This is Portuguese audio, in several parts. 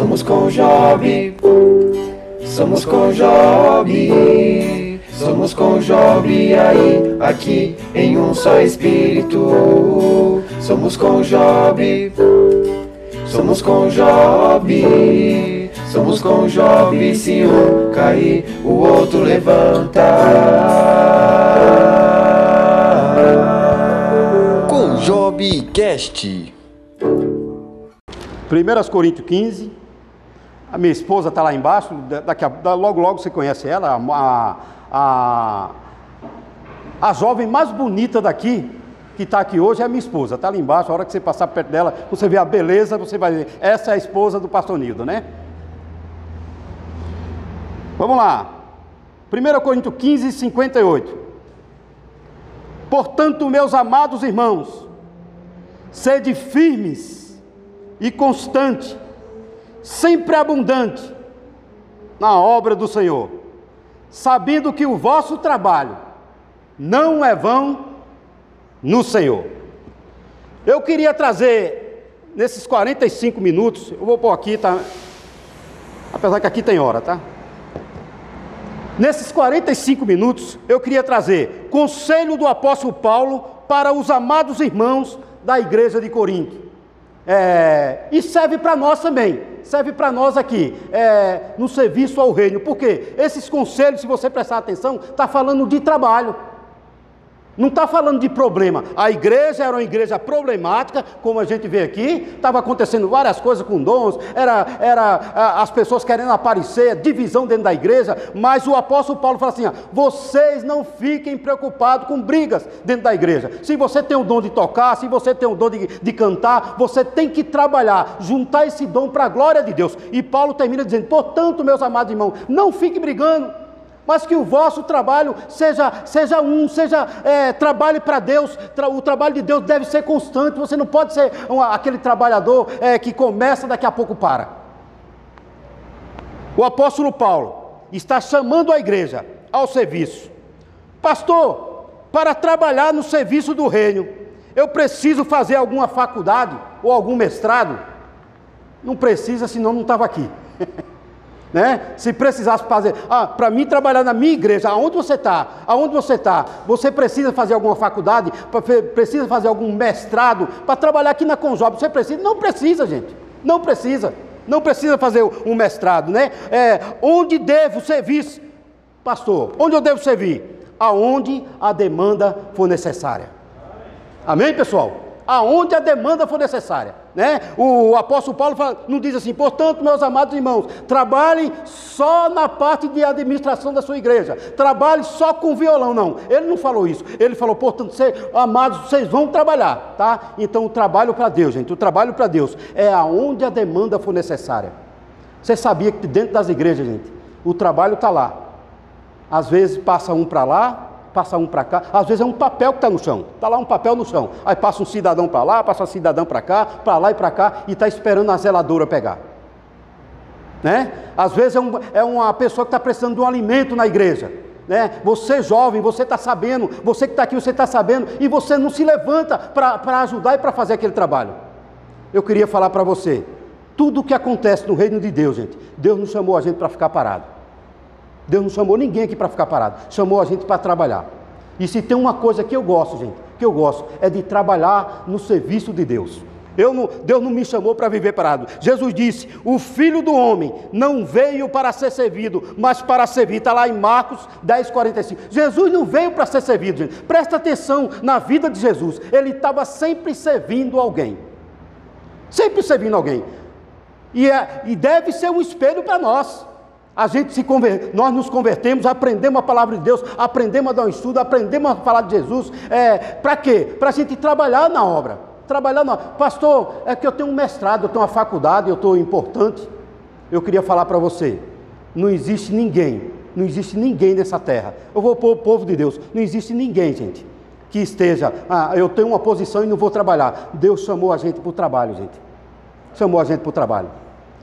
Somos com Job, somos com Job, somos com Job aí, aqui em um só espírito. Somos com Job, somos com Job, somos com Job. Se um cair, o outro levanta. Com Job Cast. 1 Coríntios 15. A minha esposa está lá embaixo, daqui a, logo logo você conhece ela, a, a, a jovem mais bonita daqui, que está aqui hoje, é a minha esposa, está lá embaixo, a hora que você passar perto dela, você vê a beleza, você vai ver, essa é a esposa do pastor Nildo, né? Vamos lá, 1 Coríntios 15, 58. Portanto, meus amados irmãos, sede firmes, e constante, sempre abundante na obra do Senhor, sabendo que o vosso trabalho não é vão no Senhor. Eu queria trazer nesses 45 minutos, eu vou pôr aqui, tá? Apesar que aqui tem hora, tá? Nesses 45 minutos, eu queria trazer conselho do apóstolo Paulo para os amados irmãos da igreja de Corinto. É, e serve para nós também, serve para nós aqui, é, no serviço ao reino, porque esses conselhos, se você prestar atenção, está falando de trabalho. Não está falando de problema. A igreja era uma igreja problemática, como a gente vê aqui, estava acontecendo várias coisas com dons, era, era as pessoas querendo aparecer, divisão dentro da igreja, mas o apóstolo Paulo fala assim: ó, vocês não fiquem preocupados com brigas dentro da igreja. Se você tem o dom de tocar, se você tem o dom de, de cantar, você tem que trabalhar, juntar esse dom para a glória de Deus. E Paulo termina dizendo: portanto, meus amados irmãos, não fiquem brigando mas que o vosso trabalho seja, seja um, seja é, trabalhe para Deus, tra, o trabalho de Deus deve ser constante, você não pode ser um, aquele trabalhador é, que começa daqui a pouco para. O apóstolo Paulo está chamando a igreja ao serviço. Pastor, para trabalhar no serviço do reino, eu preciso fazer alguma faculdade ou algum mestrado? Não precisa, senão não estava aqui. Né? Se precisasse fazer, ah, para mim trabalhar na minha igreja, aonde você está? Aonde você está? Você precisa fazer alguma faculdade? Precisa fazer algum mestrado para trabalhar aqui na Conjob? Você precisa? Não precisa, gente. Não precisa. Não precisa fazer um mestrado, né? É, onde devo servir, pastor? Onde eu devo servir? Aonde a demanda for necessária. Amém, pessoal? Aonde a demanda for necessária. Né? O apóstolo Paulo fala, não diz assim, portanto, meus amados irmãos, trabalhem só na parte de administração da sua igreja, trabalhe só com violão, não. Ele não falou isso. Ele falou, portanto, cê, amados, vocês vão trabalhar, tá? Então, o trabalho para Deus, gente, o trabalho para Deus é aonde a demanda for necessária. Você sabia que dentro das igrejas, gente, o trabalho está lá. Às vezes passa um para lá, passa um para cá, às vezes é um papel que está no chão, está lá um papel no chão, aí passa um cidadão para lá, passa um cidadão para cá, para lá e para cá, e está esperando a zeladora pegar. Né? Às vezes é, um, é uma pessoa que está precisando de um alimento na igreja. Né? Você jovem, você está sabendo, você que está aqui, você está sabendo, e você não se levanta para ajudar e para fazer aquele trabalho. Eu queria falar para você, tudo o que acontece no reino de Deus, gente, Deus não chamou a gente para ficar parado. Deus não chamou ninguém aqui para ficar parado, chamou a gente para trabalhar. E se tem uma coisa que eu gosto, gente, que eu gosto, é de trabalhar no serviço de Deus. Não, Deus não me chamou para viver parado. Jesus disse: O filho do homem não veio para ser servido, mas para servir. Está lá em Marcos 10, 45. Jesus não veio para ser servido, gente. Presta atenção na vida de Jesus. Ele estava sempre servindo alguém. Sempre servindo alguém. E, é, e deve ser um espelho para nós. A gente se conver... nós nos convertemos, aprendemos a palavra de Deus, aprendemos a dar um estudo, aprendemos a falar de Jesus. É, para quê? Para a gente trabalhar na obra. Trabalhar na Pastor, é que eu tenho um mestrado, eu tenho uma faculdade, eu estou importante. Eu queria falar para você: não existe ninguém, não existe ninguém nessa terra. Eu vou pôr o povo de Deus, não existe ninguém, gente, que esteja, ah, eu tenho uma posição e não vou trabalhar. Deus chamou a gente para o trabalho, gente. Chamou a gente para o trabalho.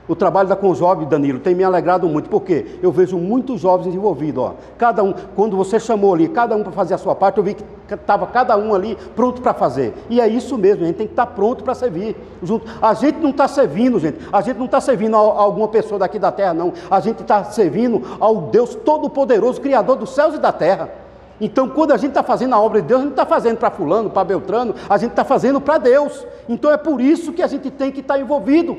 O trabalho da Conjob, Danilo, tem me alegrado muito, porque eu vejo muitos jovens envolvidos, ó. Cada um, quando você chamou ali, cada um para fazer a sua parte, eu vi que estava cada um ali pronto para fazer. E é isso mesmo, a gente tem que estar tá pronto para servir. Junto. A gente não está servindo, gente, a gente não está servindo a, a alguma pessoa daqui da terra, não. A gente está servindo ao Deus Todo-Poderoso, Criador dos céus e da terra. Então, quando a gente está fazendo a obra de Deus, a gente está fazendo para fulano, para Beltrano, a gente está fazendo para Deus. Então é por isso que a gente tem que estar tá envolvido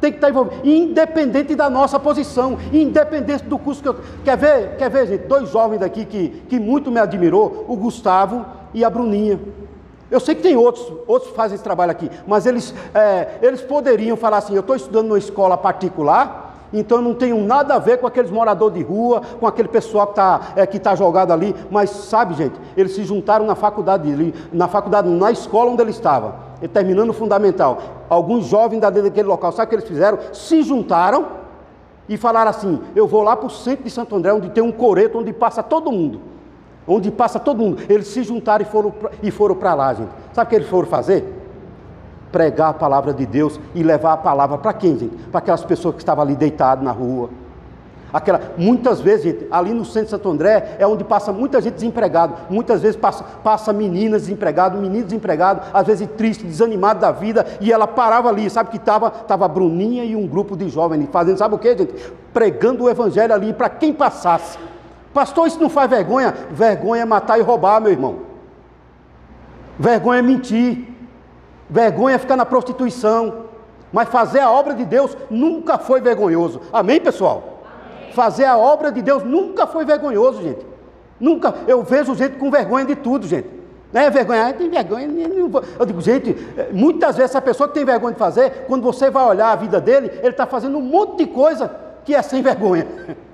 tem que estar envolvido, independente da nossa posição, independente do curso que eu. Quer ver, quer ver, gente? Dois jovens daqui que, que muito me admirou, o Gustavo e a Bruninha. Eu sei que tem outros, outros fazem esse trabalho aqui, mas eles, é, eles poderiam falar assim: eu estou estudando numa escola particular, então não tenho nada a ver com aqueles moradores de rua, com aquele pessoal que está é, que tá jogado ali, mas sabe, gente, eles se juntaram na faculdade, na faculdade, na escola onde ele estava, terminando o fundamental. Alguns jovens daquele local, sabe o que eles fizeram? Se juntaram e falaram assim: eu vou lá para o centro de Santo André, onde tem um coreto, onde passa todo mundo. Onde passa todo mundo. Eles se juntaram e foram para lá, gente. Sabe o que eles foram fazer? pregar a palavra de Deus e levar a palavra para quem, gente? Para aquelas pessoas que estavam ali deitadas na rua. Aquela, muitas vezes, gente, ali no centro de Santo André é onde passa muita gente desempregada. Muitas vezes passa, passa meninas desempregadas, meninos desempregados, às vezes triste, desanimado da vida, e ela parava ali, sabe que estava tava a Bruninha e um grupo de jovens fazendo, sabe o que, gente? Pregando o evangelho ali para quem passasse. Pastor, isso não faz vergonha? Vergonha é matar e roubar, meu irmão. Vergonha é mentir. Vergonha é ficar na prostituição. Mas fazer a obra de Deus nunca foi vergonhoso. Amém, pessoal? Fazer a obra de Deus nunca foi vergonhoso, gente. Nunca. Eu vejo gente com vergonha de tudo, gente. Não é vergonha, ah, tem vergonha. Eu digo, gente, é, muitas vezes essa pessoa que tem vergonha de fazer, quando você vai olhar a vida dele, ele está fazendo um monte de coisa que é sem vergonha.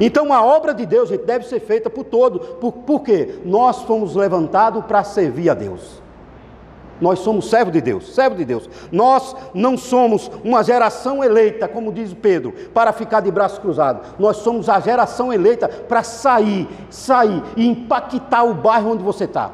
Então a obra de Deus, gente, deve ser feita por todo. Por, por quê? Nós fomos levantados para servir a Deus. Nós somos servo de Deus, servo de Deus. Nós não somos uma geração eleita, como diz Pedro, para ficar de braços cruzados. Nós somos a geração eleita para sair, sair e impactar o bairro onde você está.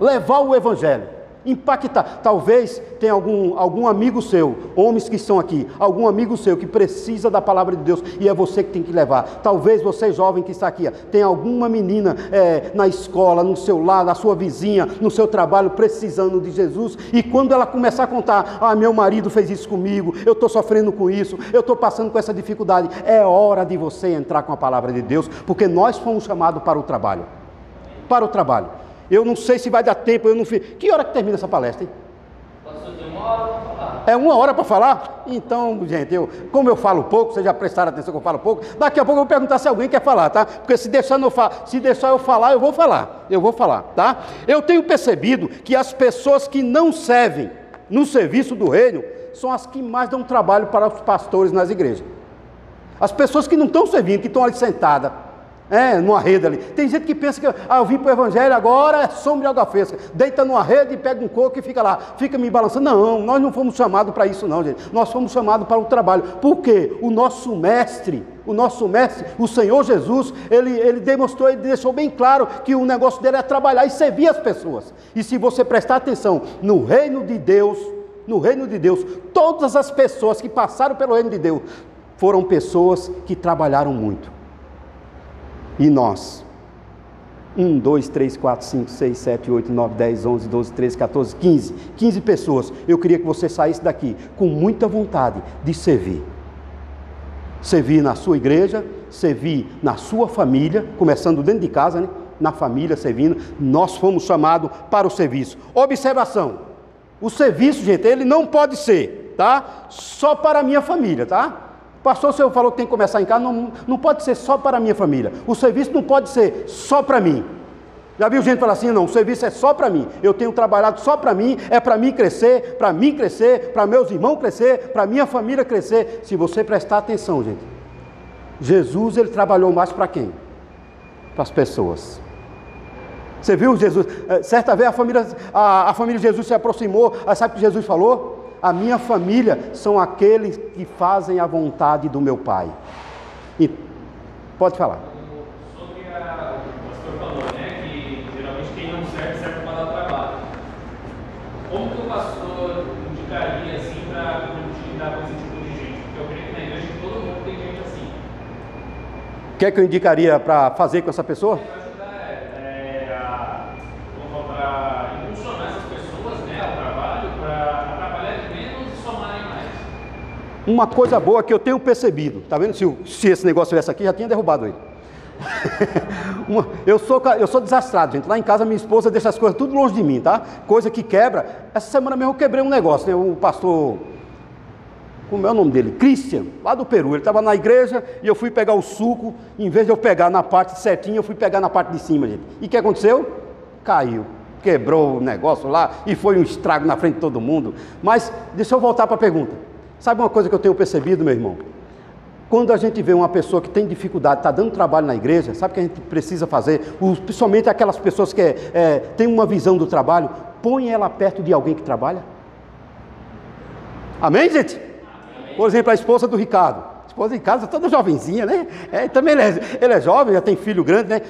Levar o evangelho impactar. Talvez tenha algum, algum amigo seu, homens que estão aqui, algum amigo seu que precisa da palavra de Deus e é você que tem que levar. Talvez você, jovem que está aqui, tem alguma menina é, na escola, no seu lar, na sua vizinha, no seu trabalho, precisando de Jesus e quando ela começar a contar: Ah, meu marido fez isso comigo, eu estou sofrendo com isso, eu estou passando com essa dificuldade, é hora de você entrar com a palavra de Deus, porque nós fomos chamados para o trabalho. Para o trabalho. Eu não sei se vai dar tempo, eu não fiz. Que hora que termina essa palestra, hein? É uma hora para falar? Então, gente, eu, como eu falo pouco, vocês já prestaram atenção que eu falo pouco, daqui a pouco eu vou perguntar se alguém quer falar, tá? Porque se deixar, eu, se deixar eu falar, eu vou falar. Eu vou falar, tá? Eu tenho percebido que as pessoas que não servem no serviço do reino são as que mais dão trabalho para os pastores nas igrejas. As pessoas que não estão servindo, que estão ali sentadas é, numa rede ali. Tem gente que pensa que ah, eu vim para o Evangelho agora, é sombra de água fresca. Deita numa rede pega um coco e fica lá, fica me balançando. Não, nós não fomos chamados para isso, não, gente. Nós fomos chamados para o trabalho. Por quê? O nosso mestre, o nosso mestre, o Senhor Jesus, ele, ele demonstrou, ele deixou bem claro que o negócio dele é trabalhar e servir as pessoas. E se você prestar atenção no reino de Deus, no reino de Deus, todas as pessoas que passaram pelo reino de Deus foram pessoas que trabalharam muito. E nós? 1, 2, 3, 4, 5, 6, 7, 8, 9, 10, 11, 12, 13, 14, 15. 15 pessoas. Eu queria que você saísse daqui com muita vontade de servir. Servir na sua igreja, servir na sua família, começando dentro de casa, né? na família, servindo. Nós fomos chamados para o serviço. Observação: o serviço, gente, ele não pode ser, tá? Só para a minha família, tá? Pastor, o senhor falou que tem que começar em casa, não, não pode ser só para a minha família. O serviço não pode ser só para mim. Já viu gente falar assim? Não, o serviço é só para mim. Eu tenho trabalhado só para mim, é para mim crescer, para mim crescer, para meus irmãos crescer, para minha família crescer. Se você prestar atenção, gente. Jesus, ele trabalhou mais para quem? Para as pessoas. Você viu Jesus? Eh, certa vez a família, a, a família de Jesus se aproximou, sabe o que Jesus falou? A minha família são aqueles que fazem a vontade do meu Pai. E pode falar. Sobre a, o pastor falou, né, que geralmente quem não serve serve para dar trabalho. Como que o pastor indicaria assim para lidar com esse tipo de gente? Porque eu creio que na igreja todo mundo tem gente assim. O que é que eu indicaria para fazer com essa pessoa? Ajudar é, a, como falar, para impulsionar essas pessoas né, ao trabalho, para trabalhar menos e somarem mais. Uma coisa boa que eu tenho percebido, tá vendo? Se, se esse negócio tivesse aqui, já tinha derrubado ele. Eu, sou, eu sou desastrado, gente. Lá em casa, minha esposa deixa as coisas tudo longe de mim, tá? Coisa que quebra. Essa semana mesmo eu quebrei um negócio, né? O pastor. Como é o nome dele? Christian, lá do Peru. Ele estava na igreja e eu fui pegar o suco. Em vez de eu pegar na parte certinha, eu fui pegar na parte de cima, gente. E o que aconteceu? Caiu. Quebrou o negócio lá e foi um estrago na frente de todo mundo. Mas deixa eu voltar para a pergunta. Sabe uma coisa que eu tenho percebido, meu irmão? Quando a gente vê uma pessoa que tem dificuldade, está dando trabalho na igreja, sabe o que a gente precisa fazer? Os- principalmente aquelas pessoas que é, é, têm uma visão do trabalho, põe ela perto de alguém que trabalha. Amém, gente? Por exemplo, a esposa do Ricardo. A esposa Ricardo é toda jovenzinha, né? É, também ele é, ele é jovem, já tem filho grande, né?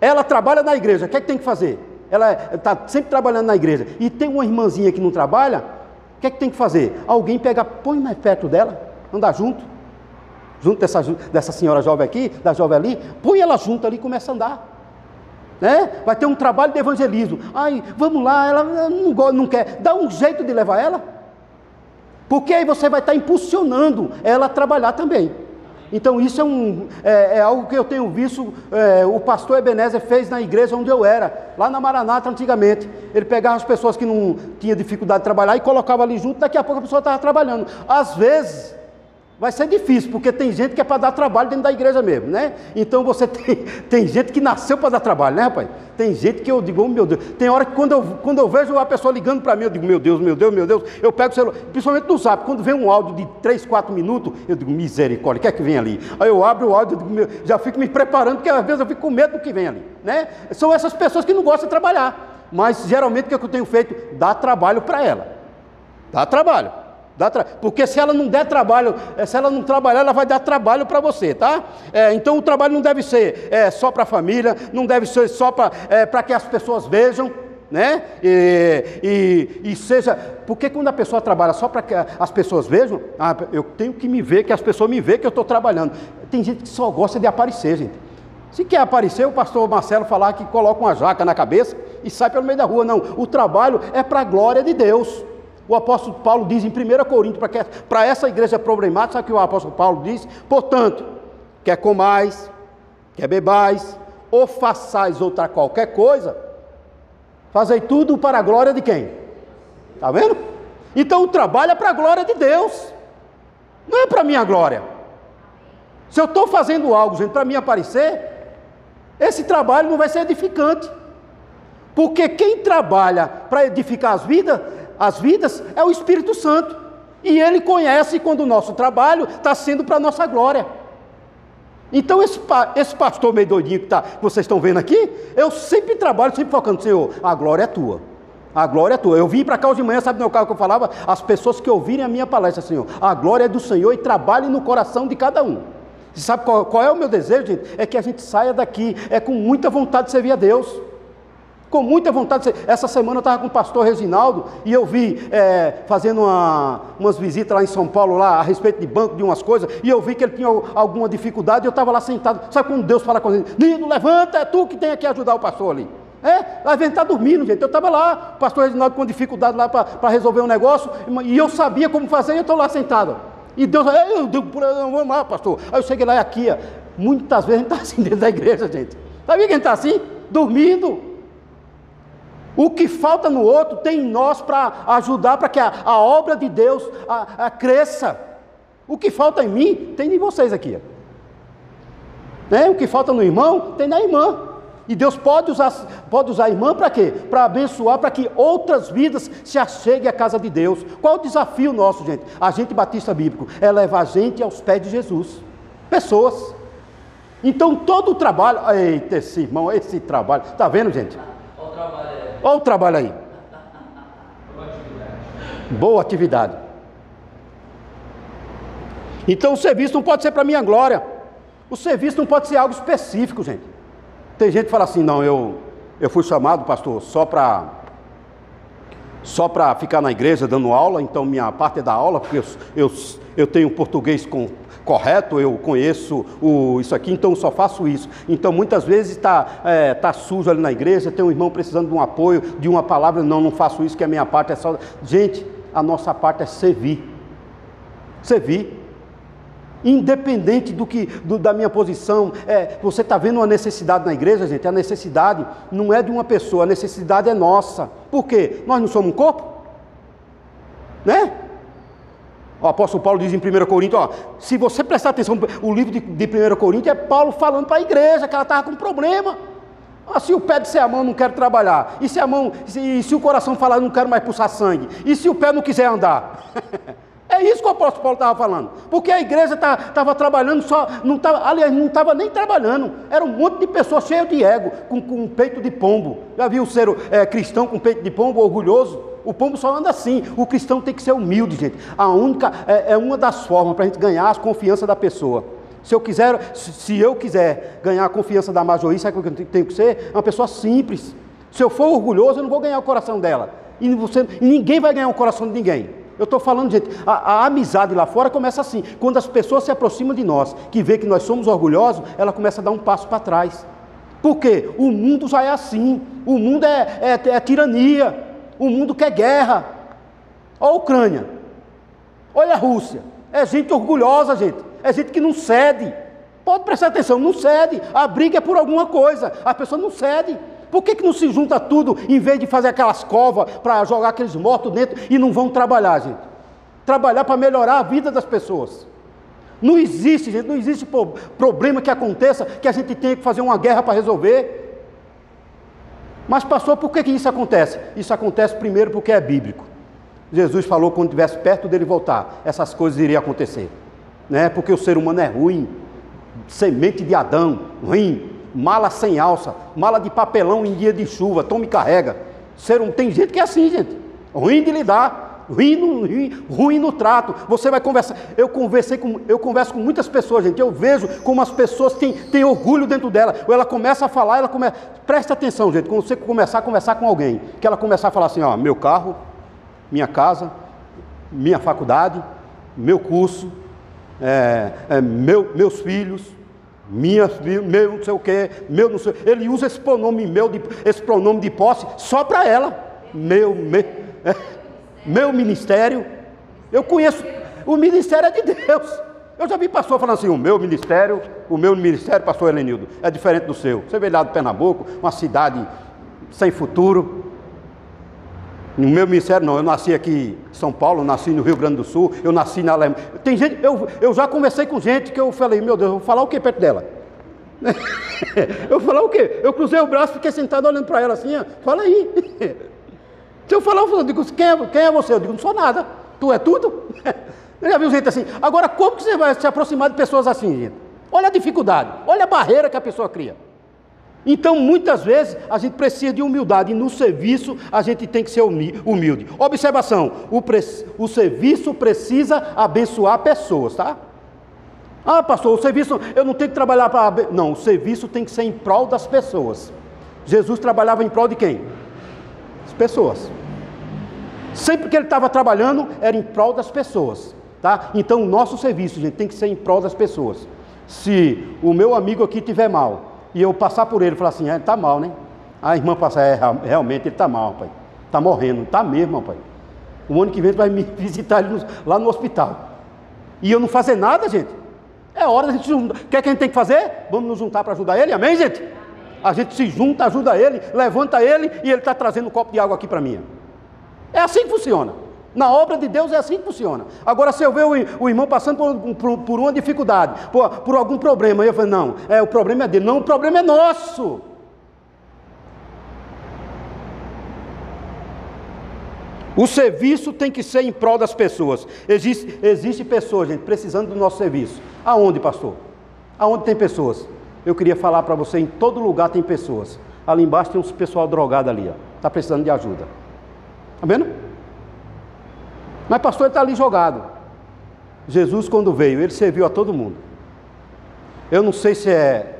Ela trabalha na igreja, o que é que tem que fazer? Ela está sempre trabalhando na igreja. E tem uma irmãzinha que não trabalha, o que é que tem que fazer? Alguém pega, põe mais perto dela, andar junto junto dessa, dessa senhora jovem aqui, da jovem ali, põe ela junto ali e começa a andar. Né? Vai ter um trabalho de evangelismo. Ai, vamos lá, ela não, não quer. Dá um jeito de levar ela. Porque aí você vai estar impulsionando ela a trabalhar também. Então isso é, um, é, é algo que eu tenho visto, é, o pastor Ebenezer fez na igreja onde eu era, lá na Maranata antigamente. Ele pegava as pessoas que não tinham dificuldade de trabalhar e colocava ali junto, daqui a pouco a pessoa estava trabalhando. Às vezes, Vai ser difícil, porque tem gente que é para dar trabalho dentro da igreja mesmo, né? Então você tem, tem gente que nasceu para dar trabalho, né, rapaz? Tem gente que eu digo, oh, meu Deus. Tem hora que quando eu, quando eu vejo a pessoa ligando para mim, eu digo, meu Deus, meu Deus, meu Deus. Eu pego o celular, principalmente no zap, quando vem um áudio de 3, 4 minutos, eu digo, misericórdia, o que é que vem ali? Aí eu abro o áudio, digo, meu, já fico me preparando, porque às vezes eu fico com medo do que vem ali, né? São essas pessoas que não gostam de trabalhar. Mas geralmente o que eu tenho feito? Dar trabalho para ela. Dá trabalho. Dá tra... Porque se ela não der trabalho, eh, se ela não trabalhar, ela vai dar trabalho para você, tá? É, então o trabalho não deve ser é, só para a família, não deve ser só para é, que as pessoas vejam, né? E, e, e seja. Porque quando a pessoa trabalha só para que as pessoas vejam, ah, eu tenho que me ver, que as pessoas me vejam que eu estou trabalhando. Tem gente que só gosta de aparecer, gente. Se quer aparecer, o pastor Marcelo falar que coloca uma jaca na cabeça e sai pelo meio da rua. Não, o trabalho é para a glória de Deus. O apóstolo Paulo diz em 1 Coríntios, para, essa igreja problemática, sabe o que o apóstolo Paulo diz? Portanto, quer comais, quer bebais, ou façais outra qualquer coisa, fazei tudo para a glória de quem? Está vendo? Então o trabalho é para a glória de Deus, não é para a minha glória. Se eu estou fazendo algo, gente, para mim aparecer, esse trabalho não vai ser edificante. Porque quem trabalha para edificar as vidas, as vidas é o Espírito Santo. E ele conhece quando o nosso trabalho está sendo para a nossa glória. Então, esse, esse pastor meio doidinho que, tá, que vocês estão vendo aqui, eu sempre trabalho, sempre focando, Senhor, a glória é tua. A glória é tua. Eu vim para cá hoje de manhã, sabe no carro que eu falava? As pessoas que ouvirem a minha palestra, Senhor, a glória é do Senhor e trabalhe no coração de cada um. Você sabe qual, qual é o meu desejo, gente? É que a gente saia daqui, é com muita vontade de servir a Deus. Com muita vontade. Essa semana eu estava com o pastor Reginaldo e eu vi é, fazendo uma- umas visitas lá em São Paulo, lá a respeito de banco, de umas coisas, e eu vi que ele tinha alguma dificuldade e eu estava lá sentado. Sabe quando Deus fala com ele? Nino, levanta, é tu que tem que ajudar o pastor ali. É, a gente está dormindo, gente. Eu estava lá, o pastor Reginaldo com dificuldade lá para resolver um negócio, e eu sabia como fazer e eu estou lá sentado. E Deus, "Ei, eu digo, por- vamos lá, pastor. Aí eu cheguei lá e aqui, ó, muitas vezes a gente está assim dentro da igreja, gente. Sabia que a gente está assim? Dormindo. O que falta no outro tem em nós para ajudar para que a, a obra de Deus a- a cresça. O que falta em mim tem em vocês aqui. Né? O que falta no irmão tem na irmã. E Deus pode usar, pode usar a irmã para quê? Para abençoar, para que outras vidas se acheguem à casa de Deus. Qual o desafio nosso, gente? A gente batista bíblico é levar a gente aos pés de Jesus. Pessoas. Então todo o trabalho. Eita, esse irmão, esse trabalho. Está vendo, gente? Olha o trabalho aí. Boa atividade. Então o serviço não pode ser para minha glória. O serviço não pode ser algo específico, gente. Tem gente que fala assim, não, eu, eu fui chamado, pastor, só para só para ficar na igreja dando aula, então minha parte é da aula, porque eu, eu, eu tenho português com, correto, eu conheço o, isso aqui, então só faço isso. Então muitas vezes está é, tá sujo ali na igreja, tem um irmão precisando de um apoio, de uma palavra, não, não faço isso, que a minha parte é só. Gente, a nossa parte é servir. Servir. Independente do que do, da minha posição, é, você está vendo uma necessidade na igreja, gente. A necessidade não é de uma pessoa, a necessidade é nossa. Por quê? Nós não somos um corpo? Né? O apóstolo Paulo diz em 1 Coríntios: ó, se você prestar atenção, o livro de, de 1 Coríntios é Paulo falando para a igreja que ela estava com problema. Ah, se o pé disser a mão não quero trabalhar, e se a mão, se, se o coração falar não quero mais pulsar sangue, e se o pé não quiser andar? É isso que o apóstolo Paulo estava falando. Porque a igreja estava tá, trabalhando só, não tava, aliás, não estava nem trabalhando. Era um monte de pessoas cheias de ego, com, com um peito de pombo. Já viu ser é, cristão com peito de pombo, orgulhoso? O pombo só anda assim. O cristão tem que ser humilde, gente. A única, é, é uma das formas para a gente ganhar a confiança da pessoa. Se eu quiser, se eu quiser ganhar a confiança da majoria, sabe o que eu tenho que ser? Uma pessoa simples. Se eu for orgulhoso, eu não vou ganhar o coração dela. E, você, ninguém vai ganhar o coração de ninguém. Eu estou falando, gente, a, a, amizade lá fora começa assim. Quando as pessoas se aproximam de nós, que vê que nós somos orgulhosos, ela começa a dar um passo para trás. Por quê? O mundo já é assim. O mundo é, é, é tirania. O mundo quer guerra. Olha a Ucrânia. Olha a Rússia. É gente orgulhosa, gente. É gente que não cede. Pode prestar atenção, não cede. A briga é por alguma coisa. A pessoa não cede. Por que, que não se junta tudo em vez de fazer aquelas covas para jogar aqueles mortos dentro e não vão trabalhar, gente? Trabalhar para melhorar a vida das pessoas. Não existe, gente, não existe problema que aconteça que a gente tenha que fazer uma guerra para resolver. Mas, pastor, por que, que isso acontece? Isso acontece primeiro porque é bíblico. Jesus falou quando estivesse perto dele voltar, essas coisas iriam acontecer. Né? Porque o ser humano é ruim, semente de Adão, ruim, mala sem alça, mala de papelão em dia de chuva, tome carrega. Ser um, tem gente que é assim, gente. Ruim de lidar, ruim no, ruim, no trato. Você vai conversar. Eu conversei com, eu converso com muitas pessoas, gente. Eu vejo como as pessoas têm, têm orgulho dentro dela. Ou ela começa a falar, ela começa. Presta atenção, gente. Quando você começar a conversar com alguém, que ela começar a falar assim, ó, meu carro, minha casa, minha faculdade, meu curso, é, é, meu, meus filhos, minha, meu não sei o que, meu não sei. Ele usa esse pronome meu, de, esse pronome de posse só para ela. Meu, meu, é, meu ministério. Eu conheço, o ministério é de Deus. Eu já vi pastor falando assim: o meu ministério, o meu ministério, pastor Helenildo, é diferente do seu. Você veio lá do Pernambuco, uma cidade sem futuro. No meu ministério não, eu nasci aqui em São Paulo, nasci no Rio Grande do Sul, eu nasci na Alemanha. Tem gente, eu, eu já conversei com gente que eu falei, meu Deus, eu vou falar o que perto dela? eu vou falar o quê? Eu cruzei o braço, fiquei sentado olhando para ela assim, ó, fala aí. Se eu falar, eu digo, quem é, quem é você? Eu digo, não sou nada. Tu é tudo? Eu já viu gente assim. Agora, como que você vai se aproximar de pessoas assim, gente? Olha a dificuldade, olha a barreira que a pessoa cria. Então, muitas vezes, a gente precisa de humildade, e no serviço a gente tem que ser humilde. Observação: o, o serviço precisa abençoar pessoas, tá? Ah, pastor, o serviço, eu não tenho que trabalhar para. Não, o serviço tem que ser em prol das pessoas. Jesus trabalhava em prol de quem? As pessoas. Sempre que ele estava trabalhando, era em prol das pessoas. Tá? Então, o nosso serviço, gente, tem que ser em prol das pessoas. Se o meu amigo aqui tiver mal, e eu passar por ele e falar assim, é, ele está mal, né? A irmã passa, é, realmente ele está mal, pai. Está morrendo, está mesmo, pai. O ano que vem vai me visitar no, lá no hospital. E eu não fazer nada, gente. É hora da gente juntar. O que é que a gente tem que fazer? Vamos nos juntar para ajudar ele, amém, gente? A gente se junta, ajuda ele, levanta ele e ele está trazendo um copo de água aqui para mim. É assim que funciona. Na obra de Deus é assim que funciona. Agora, se eu ver o, irmão passando por, por, por, uma dificuldade, por, por algum problema, eu falo, não, é, o problema é dele. Não, o problema é nosso. O serviço tem que ser em prol das pessoas. Existe, existe pessoas, gente, precisando do nosso serviço. Aonde, pastor? Aonde tem pessoas? Eu queria falar para você, em todo lugar tem pessoas. Ali embaixo tem uns pessoal drogado ali, Está precisando de ajuda. Está vendo? Mas pastor está ali jogado. Jesus, quando veio, ele serviu a todo mundo. Eu não sei se é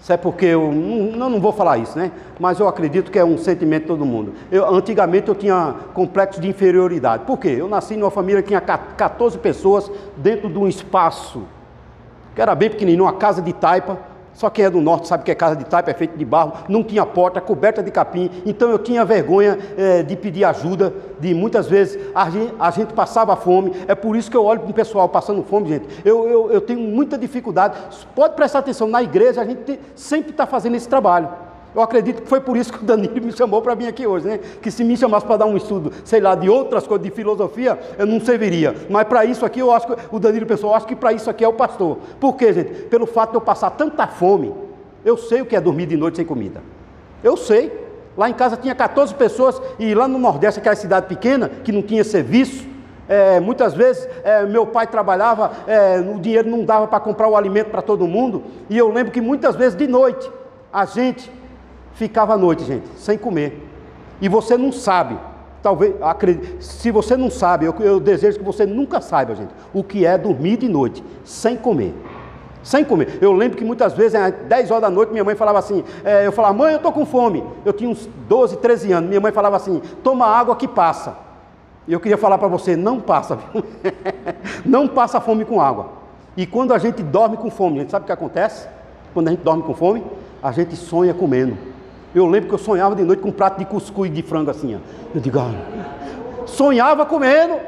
Isso é porque eu não, não vou falar isso, né? Mas eu acredito que é um sentimento de todo mundo. Eu, antigamente eu tinha complexo de inferioridade. Por quê? Eu nasci numa família que tinha 14 pessoas dentro de um espaço que era bem pequenininho, uma casa de taipa. Só quem é do norte sabe que é casa de taipa, é feito de barro, não tinha porta, coberta de capim. Então eu tinha vergonha é, de pedir ajuda, de muitas vezes a gente, a gente, passava fome. É por isso que eu olho para o pessoal passando fome, gente. Eu, eu, eu tenho muita dificuldade. Pode prestar atenção, na igreja a gente sempre está fazendo esse trabalho. Eu acredito que foi por isso que o Danilo me chamou para vir aqui hoje, né? Que se me chamasse para dar um estudo, sei lá, de outras coisas, de filosofia, eu não serviria. Mas para isso aqui, eu acho que o Danilo pensou, eu acho que para isso aqui é o pastor. Por quê, gente? Pelo fato de eu passar tanta fome, eu sei o que é dormir de noite sem comida. Eu sei. Lá em casa tinha 14 pessoas e lá no Nordeste, aquela cidade pequena, que não tinha serviço, é, muitas vezes é, meu pai trabalhava, é, o dinheiro não dava para comprar o alimento para todo mundo, e eu lembro que muitas vezes de noite a gente ficava à noite, gente, sem comer. E você não sabe, talvez, acredite, se você não sabe, eu, eu, desejo que você nunca saiba, gente, o que é dormir de noite, sem comer. Sem comer. Eu lembro que muitas vezes, às 10 horas da noite, minha mãe falava assim: é, eu falava, mãe, eu estou com fome. Eu tinha uns 12, 13 anos. Minha mãe falava assim: toma água que passa. E eu queria falar para você: não passa, não passa fome com água. E quando a gente dorme com fome, a gente sabe o que acontece? Quando a gente dorme com fome, a gente sonha comendo. Eu lembro que eu sonhava de noite com um prato de cuscuz de frango assim. Ó. Eu digo, ah, sonhava comendo.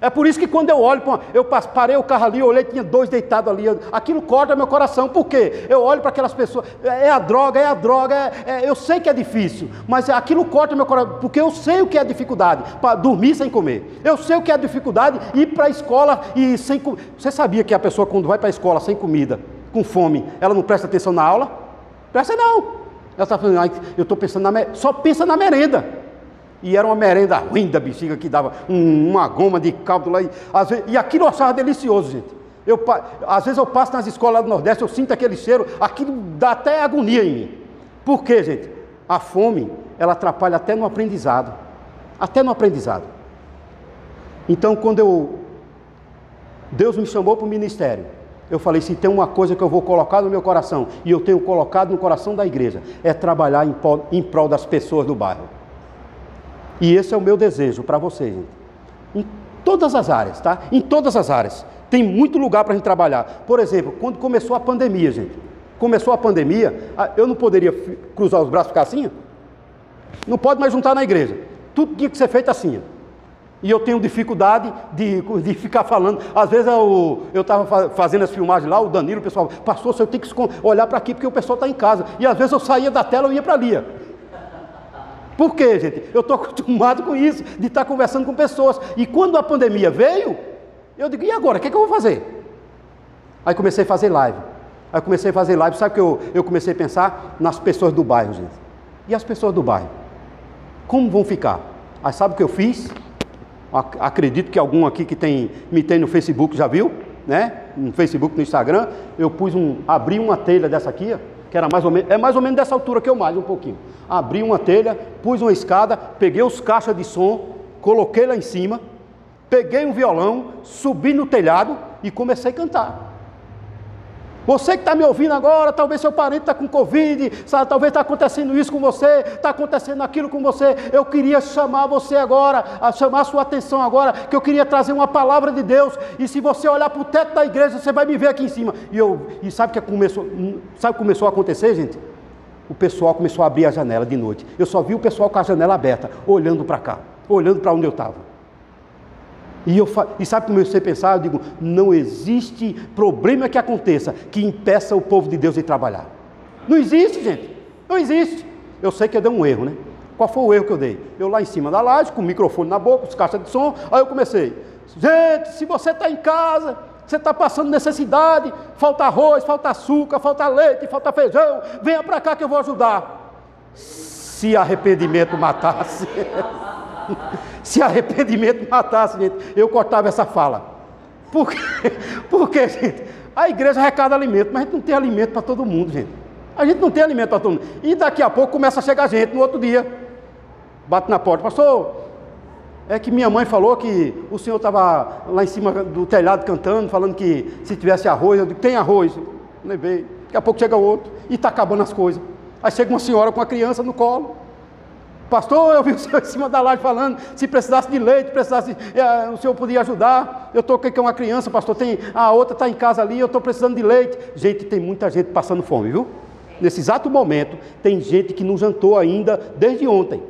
É por isso que quando eu olho, eu parei o carro ali, olhei, tinha dois deitados ali. Aquilo corta meu coração. Por quê? Eu olho para aquelas pessoas, é, é a droga, é a droga, é, é, eu sei que é difícil, mas aquilo corta meu coração, porque eu sei o que é dificuldade, para dormir sem comer. Eu sei o que é dificuldade, ir para a escola e sem comer. Você sabia que a pessoa quando vai para a escola sem comida, com fome, ela não presta atenção na aula? Presta não. Ela está falando, ah, eu estou pensando na só pensa na merenda. E era uma merenda ruim da bexiga que dava um, uma goma de caldo lá. E, vezes, e aquilo eu achava delicioso, gente. Eu, às vezes eu passo nas escolas do Nordeste, eu sinto aquele cheiro, aquilo dá até agonia em mim. Por quê, gente? A fome, ela atrapalha até no aprendizado. Até no aprendizado. Então, quando eu. Deus me chamou para o ministério eu falei: se tem uma coisa que eu vou colocar no meu coração, e eu tenho colocado no coração da igreja, é trabalhar em prol, em prol das pessoas do bairro. E esse é o meu desejo para vocês, gente. Em todas as áreas, tá? Em todas as áreas. Tem muito lugar para a gente trabalhar. Por exemplo, quando começou a pandemia, gente. Começou a pandemia, eu não poderia cruzar os braços e ficar assim? Não pode mais juntar na igreja. Tudo tinha que ser feito assim. E eu tenho dificuldade de, de ficar falando. Às vezes eu estava fazendo as filmagens lá, o Danilo, o pessoal, pastor, você tem que olhar para aqui porque o pessoal está em casa. E às vezes eu saía da tela e ia para ali. Por quê, gente? Eu estou acostumado com isso, de estar tá conversando com pessoas. E quando a pandemia veio, eu digo, e agora? O que, é que eu vou fazer? Aí comecei a fazer live. Aí comecei a fazer live, sabe o que eu, eu comecei a pensar? Nas pessoas do bairro, gente. E as pessoas do bairro? Como vão ficar? Aí sabe o que eu fiz? Acredito que algum aqui que tem, me tem no Facebook já viu, né? No Facebook, no Instagram, eu pus um, abri uma telha dessa aqui, que era mais ou menos, é mais ou menos dessa altura que eu mais um pouquinho. Abri uma telha, pus uma escada, peguei os caixas de som, coloquei lá em cima, peguei um violão, subi no telhado e comecei a cantar. Você que está me ouvindo agora, talvez seu parente está com Covid, sabe, talvez está acontecendo isso com você, está acontecendo aquilo com você. Eu queria chamar você agora, a chamar sua atenção agora, que eu queria trazer uma palavra de Deus. E se você olhar para o teto da igreja, você vai me ver aqui em cima. E, eu, e sabe o que começou, sabe que começou a acontecer, gente? O pessoal começou a abrir a janela de noite. Eu só vi o pessoal com a janela aberta, olhando para cá, olhando para onde eu estava. E, eu, e sabe como eu sei pensar? Eu digo, não existe problema que aconteça que impeça o povo de Deus de trabalhar. Não existe, gente. Não existe. Eu sei que eu dei um erro, né? Qual foi o erro que eu dei? Eu lá em cima da laje, com o microfone na boca, os caixas de som, aí eu comecei. Gente, se você está em casa, você está passando necessidade, falta arroz, falta açúcar, falta leite, falta feijão, venha para cá que eu vou ajudar. Se arrependimento matasse. Se arrependimento matasse, gente, eu cortava essa fala. Por quê? Porque, gente, a igreja arrecada alimento, mas a gente não tem alimento para todo mundo, gente. A gente não tem alimento para todo mundo. E daqui a pouco começa a chegar gente no outro dia. Bate na porta, pastor. É que minha mãe falou que o senhor estava lá em cima do telhado cantando, falando que se tivesse arroz, eu digo, tem arroz. Levei. Daqui a pouco chega outro e está acabando as coisas. Aí chega uma senhora com a criança no colo. Pastor, eu vi o senhor em cima da laje falando, se precisasse de leite, precisasse, é, o senhor podia ajudar. Eu estou aqui com uma criança, pastor, tem, a outra está em casa ali, eu estou precisando de leite. Gente, tem muita gente passando fome, viu? Nesse exato momento, tem gente que não jantou ainda desde ontem.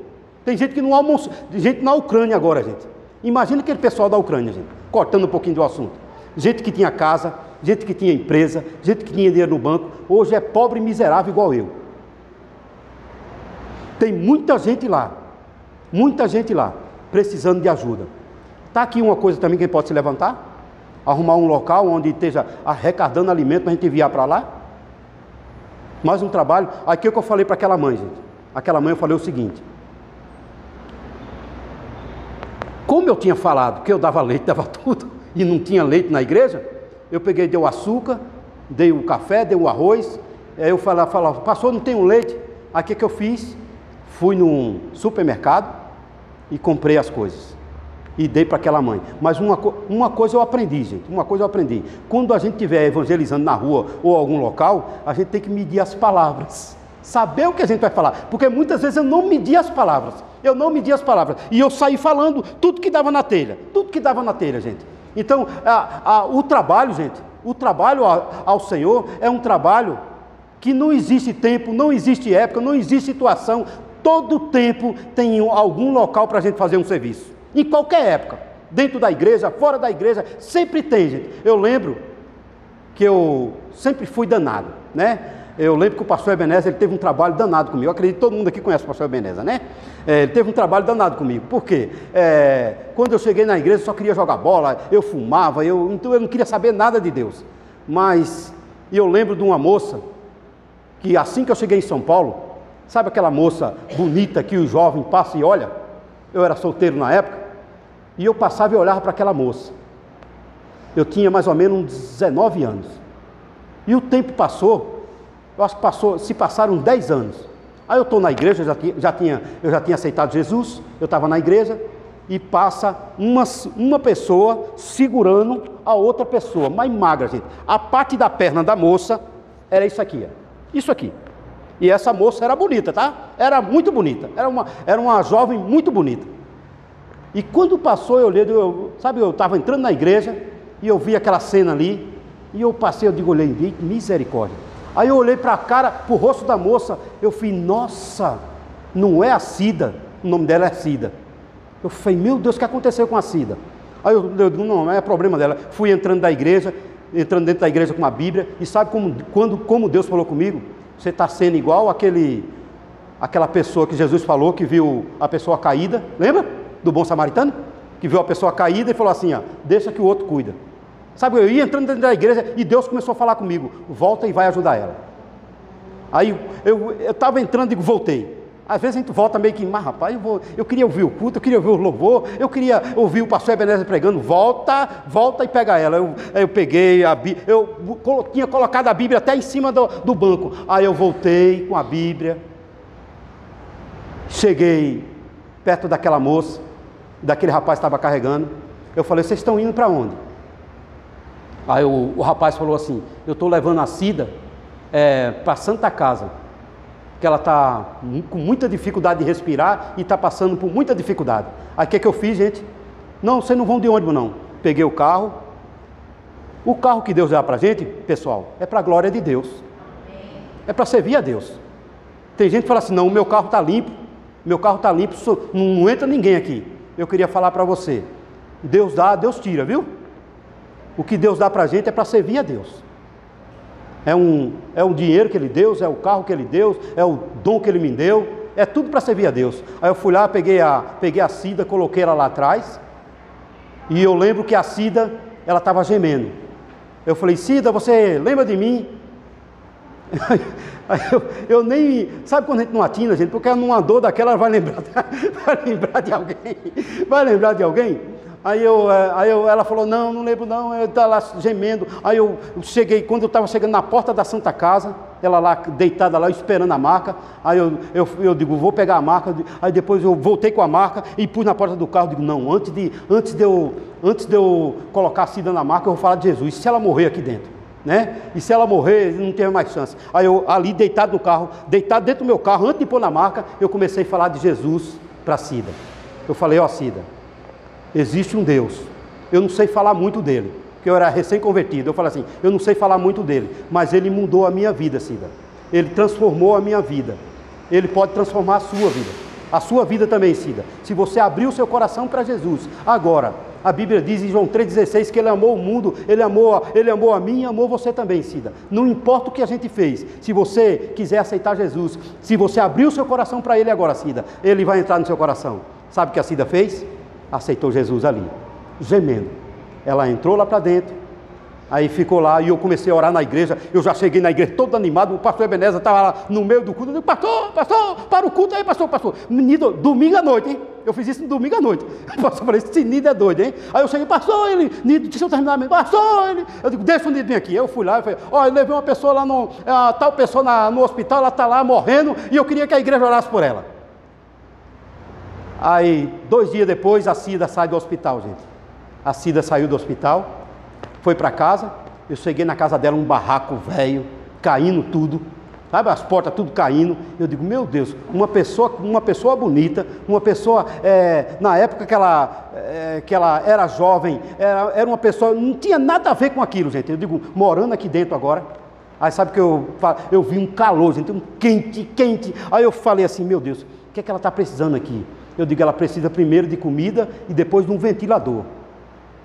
Tem gente que não almoçou, gente na Ucrânia agora, gente. Imagina aquele pessoal da Ucrânia, gente, cortando um pouquinho do assunto. Gente que tinha casa, gente que tinha empresa, gente que tinha dinheiro no banco, hoje é pobre e miserável igual eu. Tem muita gente lá, muita gente lá, precisando de ajuda. Está aqui uma coisa também que pode se levantar? Arrumar um local onde esteja arrecadando alimento para a gente enviar para lá? Mais um trabalho. Aqui é o que eu falei para aquela mãe, gente. Aquela mãe eu falei o seguinte: Como eu tinha falado que eu dava leite, dava tudo, e não tinha leite na igreja, eu peguei, dei o açúcar, dei o café, dei o arroz. Aí eu falava, falava pastor, não tem um leite? Aí o que, que eu fiz? Fui num supermercado e comprei as coisas. E dei para aquela mãe. Mas uma, uma coisa eu aprendi, gente. Uma coisa eu aprendi. Quando a gente estiver evangelizando na rua ou algum local, a gente tem que medir as palavras. Saber o que a gente vai falar. Porque muitas vezes eu não medi as palavras. Eu não medi as palavras. E eu saí falando tudo que dava na telha. Tudo que dava na telha, gente. Então, a, a, o trabalho, gente, o trabalho ao, ao Senhor é um trabalho que não existe tempo, não existe época, não existe situação. Todo tempo tem algum local para a gente fazer um serviço. Em qualquer época. Dentro da igreja, fora da igreja, sempre tem, gente. Eu lembro que eu sempre fui danado, né? Eu lembro que o pastor Ebenezer ele teve um trabalho danado comigo. Eu acredito que todo mundo aqui conhece o pastor Ebenezer, né? É, ele teve um trabalho danado comigo. Por quê? É, quando eu cheguei na igreja, eu só queria jogar bola, eu fumava, eu, então eu não queria saber nada de Deus. Mas eu lembro de uma moça que assim que eu cheguei em São Paulo, sabe aquela moça bonita que o jovem passa e olha? Eu era solteiro na época, e eu passava e olhava para aquela moça. Eu tinha mais ou menos 19 anos. E o tempo passou, eu acho que passou, se passaram 10 anos. Aí eu estou na igreja, já tinha, já tinha, eu já tinha aceitado Jesus, eu estava na igreja, e passa uma, uma pessoa segurando a outra pessoa, mais magra, gente. A parte da perna da moça era isso aqui, isso aqui. E essa moça era bonita, tá? Era muito bonita, era uma, era uma jovem muito bonita. E quando passou, eu olhei, eu, sabe, eu estava entrando na igreja e eu vi aquela cena ali, e eu passei, eu digo, olhei, misericórdia. Aí eu olhei para a cara, para o rosto da moça, eu falei, nossa, não é a Cida, o nome dela é Cida. Eu falei, meu Deus, o que aconteceu com a Cida? Aí eu, eu digo, não, não é problema dela. Fui entrando da igreja, entrando dentro da igreja com a Bíblia, e sabe como, quando, como Deus falou comigo? Você está sendo igual aquele, aquela pessoa que Jesus falou, que viu a pessoa caída, lembra? Do bom samaritano? Que viu a pessoa caída e falou assim: ó, deixa que o outro cuida. Sabe, eu ia entrando dentro da igreja e Deus começou a falar comigo: volta e vai ajudar ela. Aí eu estava entrando e digo: voltei. Às vezes a gente volta meio que, mas rapaz, eu, vou, eu queria ouvir o culto, eu queria ouvir o louvor, eu queria ouvir o pastor Ebenezer pregando, volta, volta e pega ela. Eu, eu peguei a Bíblia, eu tinha colocado a Bíblia até em cima do, do banco. Aí eu voltei com a Bíblia, cheguei perto daquela moça, daquele rapaz que estava carregando. Eu falei, vocês estão indo para onde? Aí o, o rapaz falou assim: Eu estou levando a Cida é, para Santa Casa, que ela está com muita dificuldade de respirar e está passando por muita dificuldade. Aí o que, que eu fiz, gente? Não, vocês não vão de ônibus, não. Peguei o carro. O carro que Deus dá para a gente, pessoal, é para a glória de Deus. É para servir a Deus. Tem gente que fala assim: não, o meu carro está limpo, meu carro está limpo, não entra ninguém aqui. Eu queria falar para você: Deus dá, Deus tira, viu? O que Deus dá para a gente é para servir a Deus. É um, é um dinheiro que Ele deu, é o carro que Ele deu, é o dom que Ele me deu, é tudo para servir a Deus. Aí eu fui lá, peguei a, peguei a Cida, coloquei ela lá atrás, e eu lembro que a Cida, ela estava gemendo. Eu falei, Cida, você lembra de mim? eu, eu, nem. Sabe quando a gente não atina, gente? Porque numa dor daquela vai lembrar, vai lembrar de alguém. Vai lembrar de alguém? Aí, eu, é, aí eu, ela falou, não, não lembro não, eu estava lá gemendo. Aí eu cheguei, quando eu estava chegando na porta da Santa Casa, ela lá deitada lá, esperando a marca. Aí eu, eu, eu digo, vou pegar a marca. Aí depois eu voltei com a marca e pus na porta do carro. Digo, não, antes de, antes de, eu, antes de eu colocar a Cida na marca, eu vou falar de Jesus. Se ela morrer aqui dentro, né? E se ela morrer, não tem mais chance. Aí eu ali deitado no carro, deitado dentro do meu carro, antes de pôr na marca, eu comecei a falar de Jesus para Cida. Eu falei, ó oh, Cida, existe um Deus. Eu não sei falar muito dele, porque eu era recém-convertido. Eu falei assim, eu não sei falar muito dele, mas ele mudou a minha vida, Cida. Ele transformou a minha vida. Ele pode transformar a sua vida. A sua vida também, Cida. Se você abrir o seu coração para Jesus, agora, a Bíblia diz em João 3,16 que ele amou o mundo, ele amou, ele amou a mim e amou você também, Cida. Não importa o que a gente fez, se você quiser aceitar Jesus, se você abrir o seu coração para ele agora, Cida, ele vai entrar no seu coração. Sabe o que a Cida fez? Aceitou Jesus ali, gemendo. Ela entrou lá para dentro, Aí ficou lá e eu comecei a orar na igreja. Eu já cheguei na igreja todo animado. O pastor Ebenezer estava lá no meio do culto. Eu digo, pastor, pastor, para o culto aí, pastor, pastor. Menino, domingo à noite, hein? Eu fiz isso no domingo à noite. O pastor falou, esse Nido é doido, hein? Aí eu cheguei, pastor, ele, Nido, deixa eu terminar mesmo. Pastor, ele. Eu digo, deixa o Nido vir aqui. Eu fui lá e falei, eu levei uma pessoa lá no. A, tal pessoa na, no hospital, ela está lá morrendo e eu queria que a igreja orasse por ela. Aí, dois dias depois, a Cida sai do hospital, gente. A Cida saiu do hospital foi para casa, eu cheguei na casa dela, um barraco velho, caindo tudo, sabe, as portas tudo caindo. Eu digo, meu Deus, uma pessoa, uma pessoa bonita, uma pessoa, é, na época que ela, é, que ela era jovem, era, era uma pessoa, não tinha nada a ver com aquilo, gente. Eu digo, morando aqui dentro agora, aí sabe que eu, eu vi um calor, gente, um quente, quente. Aí eu falei assim, meu Deus, o que é que ela está precisando aqui? Eu digo, ela precisa primeiro de comida e depois de um ventilador.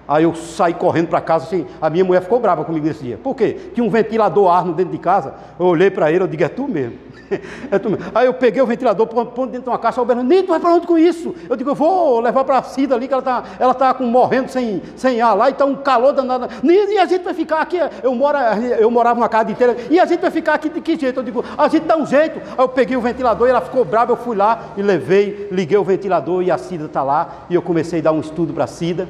Aí eu saí correndo para casa, assim, a minha mulher ficou brava comigo nesse dia. Por quê? Tinha um ventilador Arno dentro de casa. Eu olhei para ele, eu digo, é tu mesmo. é tu mesmo. Aí eu peguei o ventilador, pondo dentro de uma caixa, o Bernardo, Nito, vai para onde com isso? Eu digo, eu vou levar para a Cida ali, que ela está ela tá morrendo sem, sem ar lá, e está um calor danado. E a gente vai ficar aqui, eu, moro, eu morava numa casa inteira, e a gente vai ficar aqui de que jeito? Eu digo, a gente dá um jeito. Aí eu peguei o ventilador, e ela ficou brava, eu fui lá e levei, liguei o ventilador, e a Cida está lá, e eu comecei a dar um estudo para a Cida.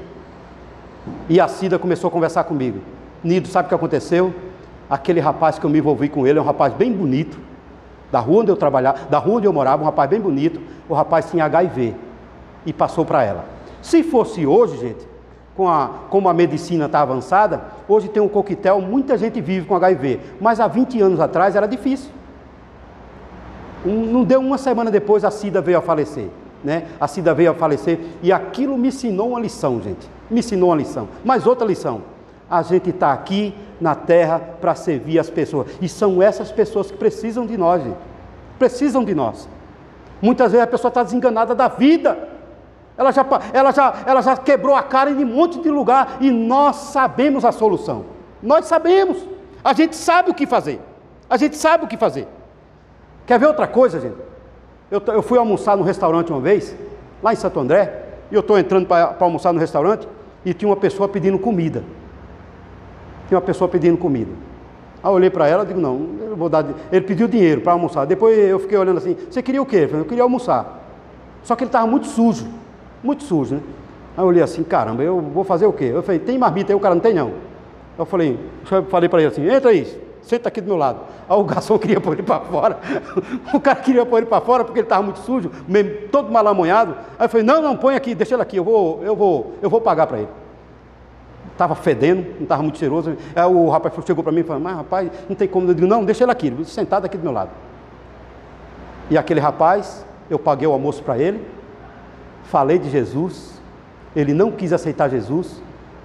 E a Cida começou a conversar comigo. Nido, sabe o que aconteceu? Aquele rapaz que eu me envolvi com ele é um rapaz bem bonito, da rua onde eu trabalhava, da rua onde eu morava, um rapaz bem bonito. O rapaz tinha HIV e passou para ela. Se fosse hoje, gente, com a, como a medicina está avançada, hoje tem um coquetel, muita gente vive com HIV, mas há 20 anos atrás era difícil. Um, não deu uma semana depois a Cida veio a falecer. Né? A Cida veio a falecer e aquilo me ensinou uma lição, gente me ensinou uma lição. Mas outra lição: a gente está aqui na terra para servir as pessoas. E são essas pessoas que precisam de nós, gente. Precisam de nós. Muitas vezes a pessoa está desenganada da vida. Ela já, ela, já, ela já quebrou a cara em um monte de lugar e nós sabemos a solução. Nós sabemos. A gente sabe o que fazer. A gente sabe o que fazer. Quer ver outra coisa, gente? Eu, eu fui almoçar no restaurante uma vez, lá em Santo André, e eu estou entrando para almoçar no restaurante e tinha uma pessoa pedindo comida. Tinha uma pessoa pedindo comida. Aí eu olhei para ela e digo, não, eu vou dar. Ele pediu dinheiro para almoçar. Depois eu fiquei olhando assim, você queria o quê? Eu queria almoçar. Só que ele estava muito sujo, muito sujo, né? Aí eu olhei assim, caramba, eu vou fazer o quê? Eu falei, tem marmita aí? O cara não tem não. Eu falei, eu falei para ele assim, entra aí, senta aqui do meu lado. Aí o garçom queria pôr ele para fora. o cara queria pôr ele para fora porque ele estava muito sujo, todo malamonhado. Aí eu falei, não, não, põe aqui, deixa ele aqui, eu vou, eu vou, eu vou pagar para ele. Estava fedendo, não estava muito cheiroso. Aí o rapaz chegou para mim e falou, mas rapaz, não tem como. Eu digo, não, deixa ele aqui, sentado aqui do meu lado. E aquele rapaz, eu paguei o almoço para ele, falei de Jesus, ele não quis aceitar Jesus,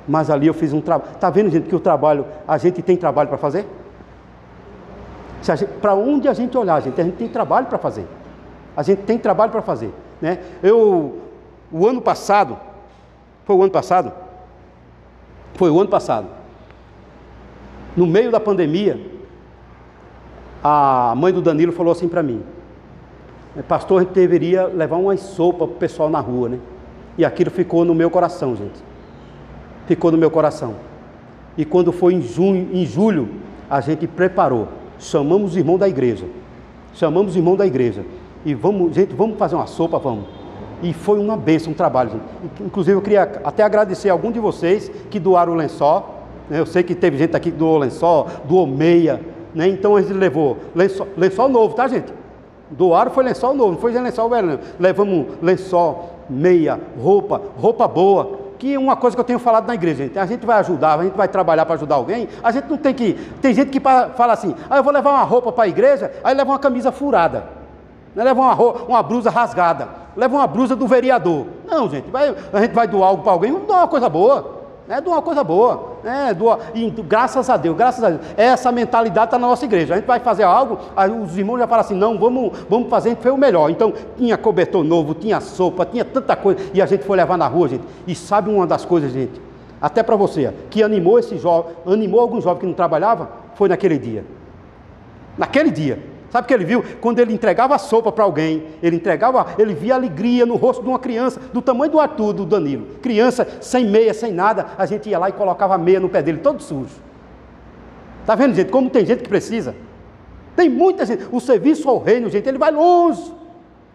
mas ali eu fiz um trabalho. Está vendo, gente, que o trabalho, a gente tem trabalho para fazer? Para onde a gente olhar, gente, a gente tem trabalho para fazer. A gente tem trabalho para fazer. Né? Eu, o ano passado, foi o ano passado? Foi o ano passado. No meio da pandemia, a mãe do Danilo falou assim para mim: Pastor, a gente deveria levar uma sopa para o pessoal na rua, né? E aquilo ficou no meu coração, gente. Ficou no meu coração. E quando foi em junho, em julho, a gente preparou chamamos o irmão da igreja. Chamamos o irmão da igreja. E vamos, gente, vamos fazer uma sopa, vamos. E foi uma bênção, um trabalho. Gente. Inclusive, eu queria até agradecer a algum de vocês que doaram o lençol. Né? Eu sei que teve gente aqui que doou lençol, doou meia. Né? Então a gente levou lençol, lençol novo, tá, gente? Doaram foi lençol novo, não foi lençol velho. Levamos lençol, meia, roupa, roupa boa. Que uma coisa que eu tenho falado na igreja, gente, a gente vai ajudar, a gente vai trabalhar para ajudar alguém, a gente não tem que. Tem gente que fala assim, ah, eu vou levar uma roupa para a igreja, aí leva uma camisa furada, né, leva uma, roupa, uma blusa rasgada, leva uma blusa do vereador. Não, gente, vai, a gente vai doar algo para alguém, vamos dar uma coisa boa. É de uma coisa boa. É, do, e, graças a Deus, graças a Deus. Essa mentalidade está na nossa igreja. A gente vai fazer algo, os irmãos já falam assim, não, vamos, vamos fazer, a gente fez o melhor. Então, tinha cobertor novo, tinha sopa, tinha tanta coisa. E a gente foi levar na rua, gente. E sabe uma das coisas, gente? Até para você, que animou esse jovem, animou alguns jovens que não trabalhavam, foi naquele dia. Naquele dia. Sabe o que ele viu? Quando ele entregava a sopa para alguém, ele entregava, ele via alegria no rosto de uma criança, do tamanho do Arthur, do Danilo. Criança sem meia, sem nada, a gente ia lá e colocava a meia no pé dele, todo sujo. Está vendo, gente? Como tem gente que precisa. Tem muita gente. O serviço ao reino, gente, ele vai longe.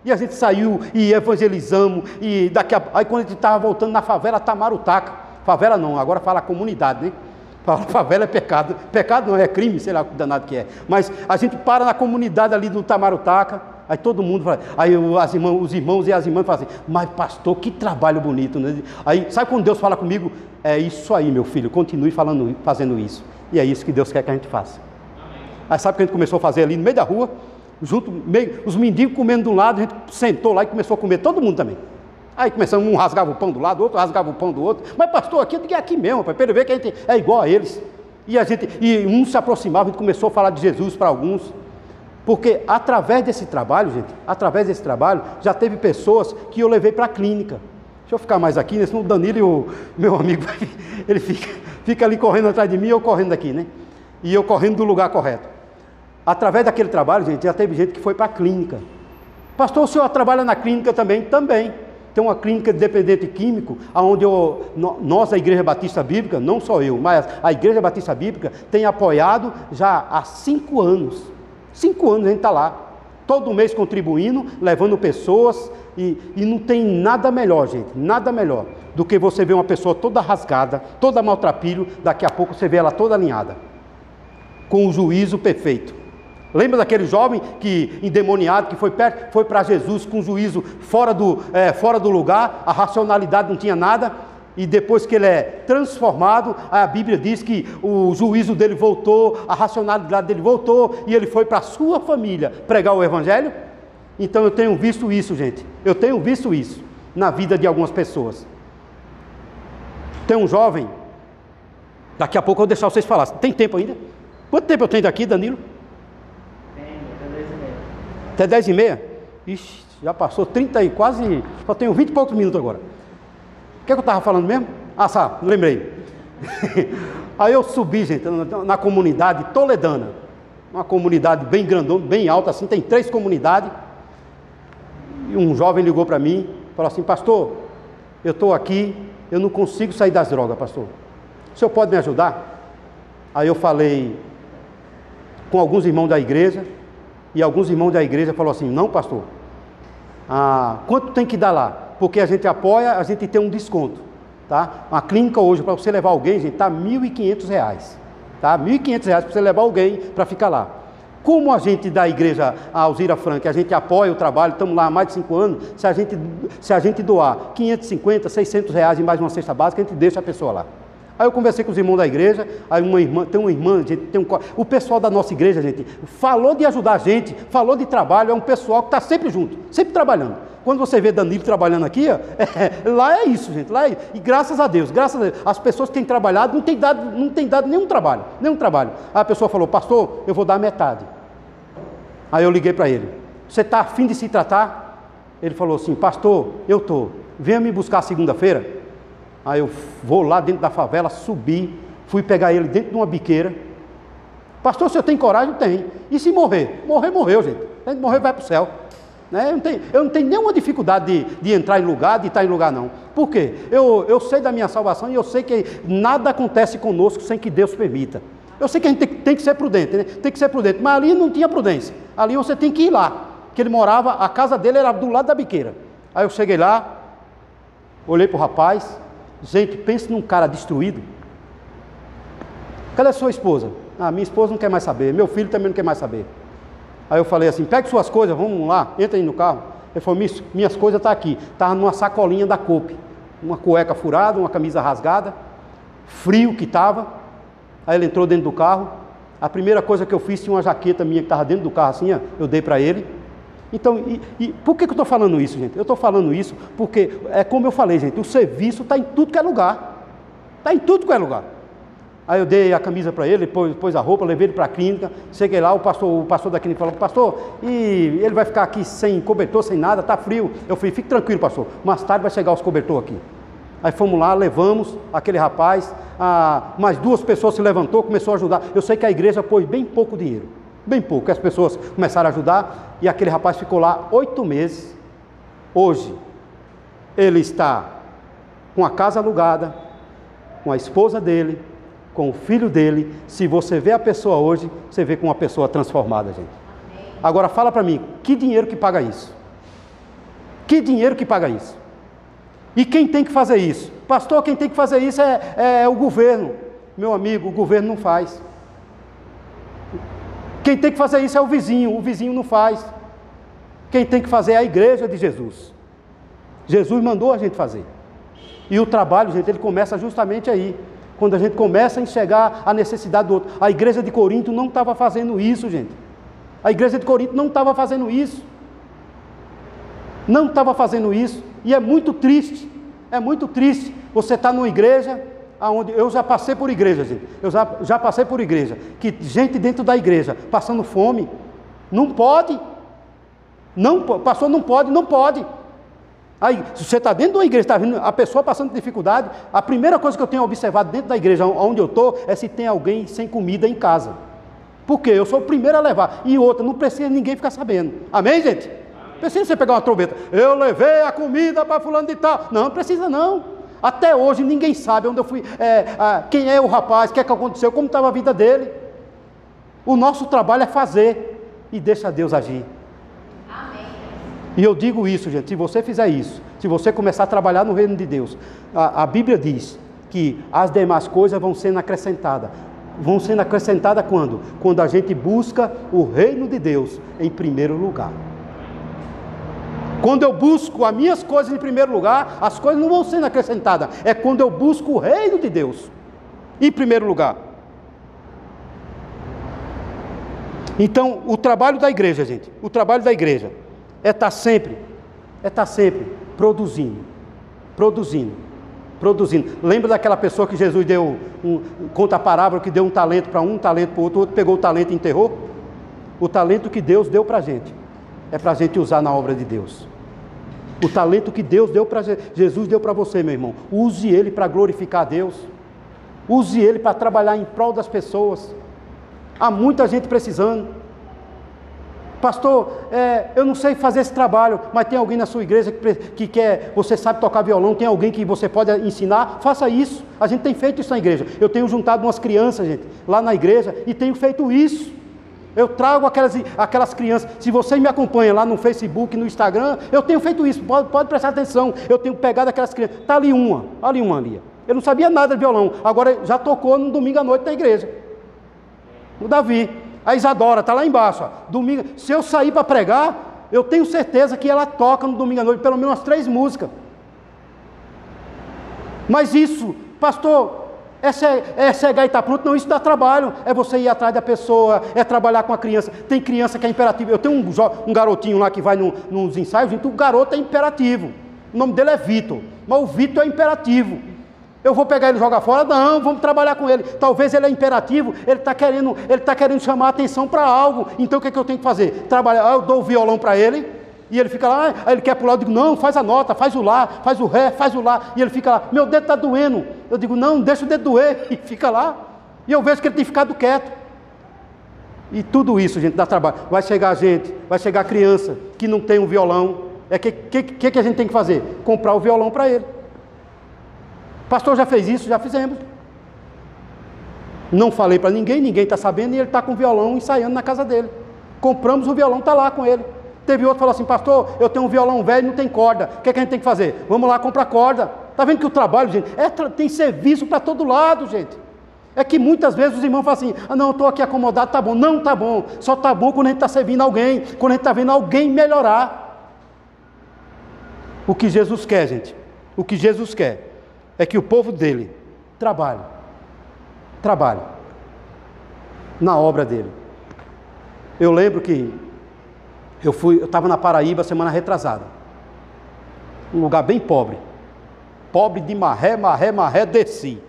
E a gente saiu e evangelizamos. E daqui a... Aí quando a gente estava voltando na favela Tamarutaca. Favela não, agora fala comunidade, né? Favela é pecado. Pecado não é crime, sei lá o danado que é. Mas a gente para na comunidade ali do Tamarutaca, aí todo mundo fala, aí as irmãos, os irmãos e as irmãs falam assim, mas pastor, que trabalho bonito. Né? Aí, sabe quando Deus fala comigo? É isso aí, meu filho, continue falando, fazendo isso. E é isso que Deus quer que a gente faça. Aí sabe o que a gente começou a fazer ali no meio da rua? Junto, meio, os mendigos comendo de um lado, a gente sentou lá e começou a comer, todo mundo também. Aí começamos, um rasgava o pão do lado, outro rasgava o pão do outro. Mas pastor, aqui é aqui mesmo, para ele ver que a gente é igual a eles. E a gente, e um se aproximava, a gente começou a falar de Jesus para alguns. Porque através desse trabalho, gente, através desse trabalho, já teve pessoas que eu levei para a clínica. Deixa eu ficar mais aqui, né? senão o Danilo o meu amigo, ele fica, fica ali correndo atrás de mim eu correndo aqui, né? E eu correndo do lugar correto. Através daquele trabalho, gente, já teve gente que foi para a clínica. Pastor, o senhor trabalha na clínica também? Também. Tem uma clínica de dependente químico, onde eu, nós, a Igreja Batista Bíblica, não só eu, mas a Igreja Batista Bíblica tem apoiado já há cinco anos. Cinco anos a gente está lá. Todo mês contribuindo, levando pessoas, e, e não tem nada melhor, gente, nada melhor do que você ver uma pessoa toda rasgada, toda maltrapilho, daqui a pouco você vê ela toda alinhada, com o juízo perfeito. Lembra daquele jovem que endemoniado que foi, foi para Jesus com juízo fora do, é, fora do lugar, a racionalidade não tinha nada, e depois que ele é transformado, a Bíblia diz que o juízo dele voltou, a racionalidade dele voltou, e ele foi para a sua família pregar o Evangelho. Então eu tenho visto isso, gente. Eu tenho visto isso na vida de algumas pessoas. Tem um jovem, daqui a pouco eu vou deixar vocês falar. Tem tempo ainda? Quanto tempo eu tenho daqui, Danilo? Até 10 e meia? Ixi, já passou 30 e quase. Só tenho 20 e poucos minutos agora. O que, é que eu estava falando mesmo? Ah, sabe, lembrei. Aí eu subi, gente, na, na comunidade toledana. Uma comunidade bem grandona, bem alta, assim, tem três comunidades. E um jovem ligou para mim, falou assim, pastor, eu estou aqui, eu não consigo sair das drogas, pastor. O senhor pode me ajudar? Aí eu falei com alguns irmãos da igreja, e alguns irmãos da igreja falaram assim: não, pastor, ah, quanto tem que dar lá? Porque a gente apoia, a gente tem um desconto. Tá? Uma clínica hoje, para você levar alguém, gente, está R$ 1.500. Tá? R$ 1.500 para você levar alguém para ficar lá. Como a gente da igreja Alzira Franca, a gente apoia o trabalho, estamos lá há mais de cinco anos, se a gente, se a gente doar 550, 600 reais em mais uma cesta básica, a gente deixa a pessoa lá. Aí eu conversei com os irmãos da igreja, aí uma irmã, tem uma irmã, gente, tem um, o pessoal da nossa igreja, gente, falou de ajudar a gente, falou de trabalho, é um pessoal que está sempre junto, sempre trabalhando. Quando você vê Danilo trabalhando aqui, ó, é, lá é isso, gente, lá é, e graças a Deus, graças a Deus, as pessoas que têm trabalhado não têm dado, não têm dado nenhum trabalho, nenhum trabalho. Aí a pessoa falou, pastor, eu vou dar metade. Aí eu liguei para ele, você está afim de se tratar? Ele falou assim, pastor, eu estou, venha me buscar segunda-feira. Aí eu vou lá dentro da favela, subi, fui pegar ele dentro de uma biqueira. Pastor, se eu tenho coragem? Tem. E se morrer? Morrer, morreu, gente. Tem que morrer, vai para o céu. Né? Eu, não tenho, eu não tenho nenhuma dificuldade de, de, entrar em lugar, de estar em lugar, não. Por quê? Eu, eu sei da minha salvação e eu sei que nada acontece conosco sem que Deus permita. Eu sei que a gente tem, tem que ser prudente, né? Tem que ser prudente. Mas ali não tinha prudência. Ali você tem que ir lá. Que ele morava, a casa dele era do lado da biqueira. Aí eu cheguei lá, olhei para o rapaz, Gente, pense num cara destruído. Cadê a sua esposa? Ah, minha esposa não quer mais saber, meu filho também não quer mais saber. Aí eu falei assim: pegue suas coisas, vamos lá, entra aí no carro. Ele falou: minhas, minhas coisas estão tá aqui, estavam tá numa sacolinha da COP, uma cueca furada, uma camisa rasgada, frio que estava. Aí ele entrou dentro do carro. A primeira coisa que eu fiz tinha uma jaqueta minha que estava dentro do carro assim, ó, eu dei para ele. Então, e, e por que, que eu estou falando isso, gente? Eu estou falando isso porque, é como eu falei, gente, o serviço está em tudo que é lugar. Está em tudo que é lugar. Aí eu dei a camisa para ele, pôs, pôs, a roupa, levei ele para a clínica. Cheguei lá, o pastor, o pastor da clínica falou, pastor, e ele vai ficar aqui sem cobertor, sem nada, está frio. Eu falei, fique tranquilo, pastor, mais tarde vai chegar os cobertor aqui. Aí fomos lá, levamos aquele rapaz, ah, mais duas pessoas se levantou, começou a ajudar. Eu sei que a igreja pôs bem pouco dinheiro, bem pouco. As pessoas começaram a ajudar e aquele rapaz ficou lá oito meses. Hoje, ele está com a casa alugada, com a esposa dele, com o filho dele. Se você vê a pessoa hoje, você vê com uma pessoa transformada, gente. Agora fala para mim, que dinheiro que paga isso? Que dinheiro que paga isso? E quem tem que fazer isso? Pastor, quem tem que fazer isso é, é, é o governo. Meu amigo, o governo não faz. Quem tem que fazer isso é o vizinho, o vizinho não faz. Quem tem que fazer é a igreja de Jesus. Jesus mandou a gente fazer. E o trabalho, gente, ele começa justamente aí. Quando a gente começa a enxergar a necessidade do outro. A igreja de Corinto não estava fazendo isso, gente. A igreja de Corinto não estava fazendo isso. Não estava fazendo isso. E é muito triste, é muito triste você estar tá numa igreja aonde eu já passei por igreja, gente. Eu já, já passei por igreja que gente dentro da igreja passando fome não pode. Não, pastor não pode, não pode. Aí, se você está dentro de uma igreja, está vendo a pessoa passando dificuldade, a primeira coisa que eu tenho observado dentro da igreja onde eu estou é se tem alguém sem comida em casa. Por quê? Eu sou o primeiro a levar. E outra, não precisa ninguém ficar sabendo. Amém, gente? Precisa você pegar uma trombeta. Eu levei a comida para fulano de tal. Não, não precisa não. Até hoje ninguém sabe onde eu fui, é, quem é o rapaz, o que é que aconteceu, como estava a vida dele. O nosso trabalho é fazer e deixa Deus agir. Amém. E eu digo isso, gente, se você fizer isso, se você começar a trabalhar no reino de Deus, a, a Bíblia diz que as demais coisas vão sendo acrescentadas. Vão sendo acrescentadas quando? Quando a gente busca o reino de Deus em primeiro lugar. Quando eu busco as minhas coisas em primeiro lugar, as coisas não vão sendo acrescentadas. É quando eu busco o reino de Deus em primeiro lugar. Então, o trabalho da igreja, gente, o trabalho da igreja é estar sempre, é estar sempre produzindo, produzindo, produzindo. Lembra daquela pessoa que Jesus deu, um, conta a parábola que deu um talento para um, um talento para o outro, o outro pegou o talento e enterrou? O talento que Deus deu para a gente é para a gente usar na obra de Deus. O talento que Deus deu para Jesus deu para você, meu irmão. Use ele para glorificar a Deus. Use ele para trabalhar em prol das pessoas. Há muita gente precisando. Pastor, é, eu não sei fazer esse trabalho, mas tem alguém na sua igreja que, que quer, você sabe tocar violão, tem alguém que você pode ensinar, faça isso. A gente tem feito isso na igreja. Eu tenho juntado umas crianças, gente, lá na igreja, e tenho feito isso. Eu trago aquelas, aquelas crianças. Se você me acompanha lá no Facebook, no Instagram, eu tenho feito isso. Pode, pode prestar atenção. Eu tenho pegado aquelas crianças. Está ali uma, ali uma ali. Eu não sabia nada de violão. Agora já tocou no domingo à noite na igreja. O Davi. A Isadora está lá embaixo. Ó. Domingo. Se eu sair para pregar, eu tenho certeza que ela toca no domingo à noite pelo menos três músicas. Mas isso, pastor, é, ser, é cegar e estar tá pronto, não, isso dá trabalho. É você ir atrás da pessoa, é trabalhar com a criança. Tem criança que é imperativo. Eu tenho um, um garotinho lá que vai no, nos ensaios, então o garoto é imperativo. O nome dele é Vitor, mas o Vitor é imperativo. Eu vou pegar ele e jogar fora? Não, vamos trabalhar com ele. Talvez ele é imperativo, ele está querendo, ele tá querendo chamar a atenção para algo. Então o que, é que eu tenho que fazer? Trabalhar, eu dou o violão para ele, e ele fica lá, aí ele quer pular, eu digo, não, faz a nota, faz o lá, faz o ré, faz o lá. E ele fica lá, meu dedo está doendo. Eu digo, não, deixa o dedo doer. E fica lá. E eu vejo que ele tem ficado quieto. E tudo isso, gente, dá trabalho. Vai chegar gente, vai chegar criança que não tem um violão. É que que, que, que a gente tem que fazer? Comprar o violão para ele. Pastor já fez isso, já fizemos. Não falei para ninguém, ninguém está sabendo, e ele está com o violão ensaiando na casa dele. Compramos o violão, está lá com ele. Teve outro que falou assim, pastor, eu tenho um violão velho, não tem corda. O que, é que a gente tem que fazer? Vamos lá comprar corda. Está vendo que o trabalho, gente, é, tem serviço para todo lado, gente. É que muitas vezes os irmãos falam assim, ah não, estou aqui acomodado, tá bom. Não tá bom. Só tá bom quando a gente está servindo alguém, quando a gente está vendo alguém melhorar. O que Jesus quer, gente, O que Jesus quer é que o povo dele trabalhe. Trabalhe. Na obra dele. Eu lembro que eu fui, eu estava na Paraíba semana retrasada. Um lugar bem pobre. Pobre de marré, marré, marré, desci.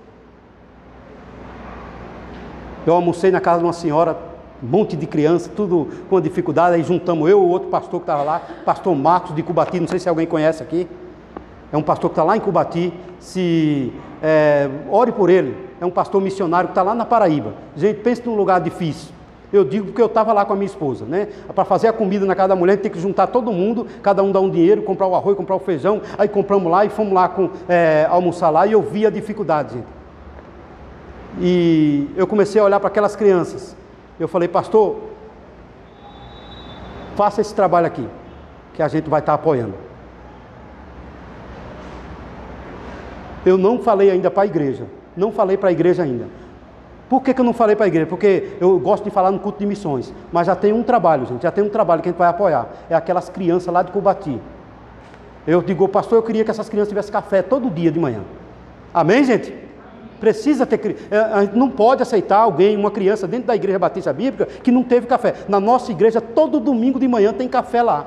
Eu almocei na casa de uma senhora, um monte de criança, tudo com dificuldade. Aí juntamos eu, o outro pastor que estava lá, pastor Marcos de Cubati, não sei se alguém conhece aqui. É um pastor que está lá em Cubati. Se é, ore por ele. É um pastor missionário que está lá na Paraíba. Gente, pense num lugar difícil. Eu digo porque eu estava lá com a minha esposa, né? Para fazer a comida na casa da mulher, tem que juntar todo mundo, cada um dá um dinheiro, comprar o arroz, comprar o feijão. Aí compramos lá e fomos lá com, é, almoçar lá e eu vi a dificuldade, gente. E eu comecei a olhar para aquelas crianças. Eu falei, pastor, faça esse trabalho aqui, que a gente vai estar apoiando. Eu não falei ainda para a igreja, não falei para a igreja ainda. Por que, que eu não falei para a igreja? Porque eu gosto de falar no culto de missões, mas já tem um trabalho, gente, já tem um trabalho que a gente vai apoiar. É aquelas crianças lá de Cubati. Eu digo, pastor, eu queria que essas crianças tivessem café todo dia de manhã. Amém, gente? Precisa ter. É, a gente não pode aceitar alguém, uma criança dentro da igreja batista bíblica, que não teve café. Na nossa igreja, todo domingo de manhã tem café lá.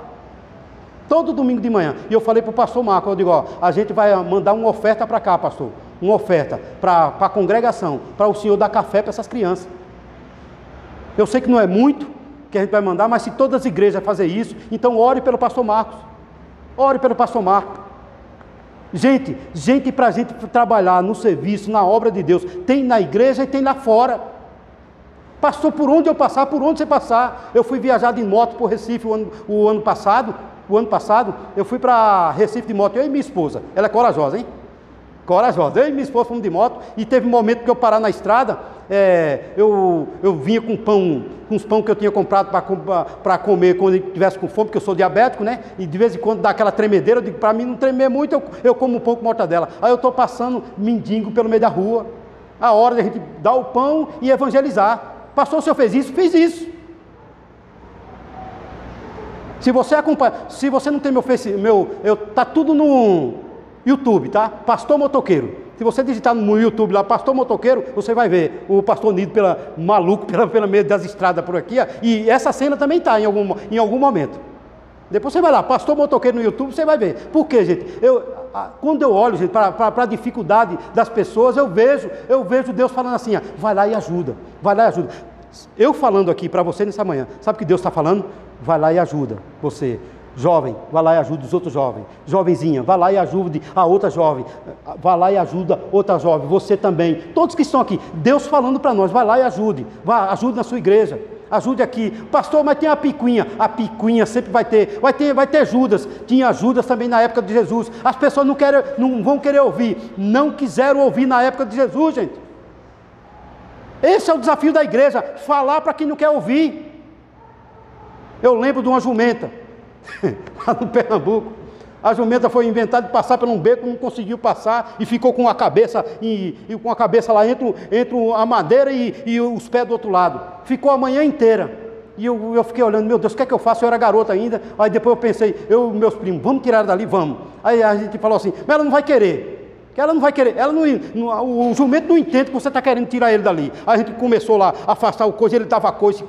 Todo domingo de manhã. E eu falei para o pastor Marco, eu digo, ó, a gente vai mandar uma oferta para cá, pastor. Uma oferta para a congregação, para o senhor dar café para essas crianças. Eu sei que não é muito que a gente vai mandar, mas se todas as igrejas fazer isso, então ore pelo pastor Marcos. Ore pelo pastor Marcos. Gente, gente para a gente trabalhar no serviço, na obra de Deus, tem na igreja e tem lá fora. Pastor, por onde eu passar, por onde você passar. Eu fui viajar de moto para o Recife o ano passado. O ano passado, eu fui para Recife de moto, eu e minha esposa. Ela é corajosa, hein? Corajosa. Eu e minha esposa fomos de moto e teve um momento que eu parar na estrada, é, eu, eu vinha com pão, com os pão que eu tinha comprado para comer quando eu tivesse com fome, porque eu sou diabético, né? E de vez em quando dá aquela tremedeira, eu digo, para mim não tremer muito, eu, eu como um pão com mortadela. Aí eu estou passando mendigo pelo meio da rua. A hora de a gente dar o pão e evangelizar. Pastor, o senhor fez isso? Fiz isso. Se você acompanha, se você não tem meu Face, meu, eu tá tudo no YouTube, tá? Pastor Motoqueiro. Se você digitar no YouTube lá, pastor motoqueiro, você vai ver o pastor Nido pela, maluco pela, pela meio das estradas por aqui. E essa cena também está em algum, em algum momento. Depois você vai lá, pastor motoqueiro no YouTube, você vai ver. Por quê, gente? Eu, quando eu olho, gente, para a dificuldade das pessoas, eu vejo, eu vejo Deus falando assim, ó, vai lá e ajuda, vai lá e ajuda. Eu falando aqui para você nessa manhã, sabe o que Deus está falando? Vai lá e ajuda você. Jovem, vá lá e ajude os outros jovens. Jovenzinha, vá lá e ajude a outra jovem. Vá lá e ajuda outra jovem. Você também. Todos que estão aqui. Deus falando para nós, vá lá e ajude. Vá, ajude na sua igreja. Ajude aqui. Pastor, mas tem a picuinha. A picuinha sempre vai ter. Vai ter, vai ter Judas. Tinha Judas também na época de Jesus. As pessoas não, querem, não vão querer ouvir. Não quiseram ouvir na época de Jesus, gente. Esse é o desafio da igreja. Falar para quem não quer ouvir. Eu lembro de uma jumenta lá no Pernambuco. A jumenta foi inventada de passar por um beco, não conseguiu passar e ficou com a cabeça e, e com a cabeça lá entre, entre a madeira e, e, os pés do outro lado. Ficou a manhã inteira. E eu, eu fiquei olhando, meu Deus, o que é que eu faço? Eu era garota ainda. Aí depois eu pensei, eu meus primos, vamos tirar dali, vamos. Aí a gente falou assim, mas ela não vai querer que ela não vai querer, ela não, não, o jumento não entende que você está querendo tirar ele dali. A gente começou lá a afastar o coisa, ele dava coisa,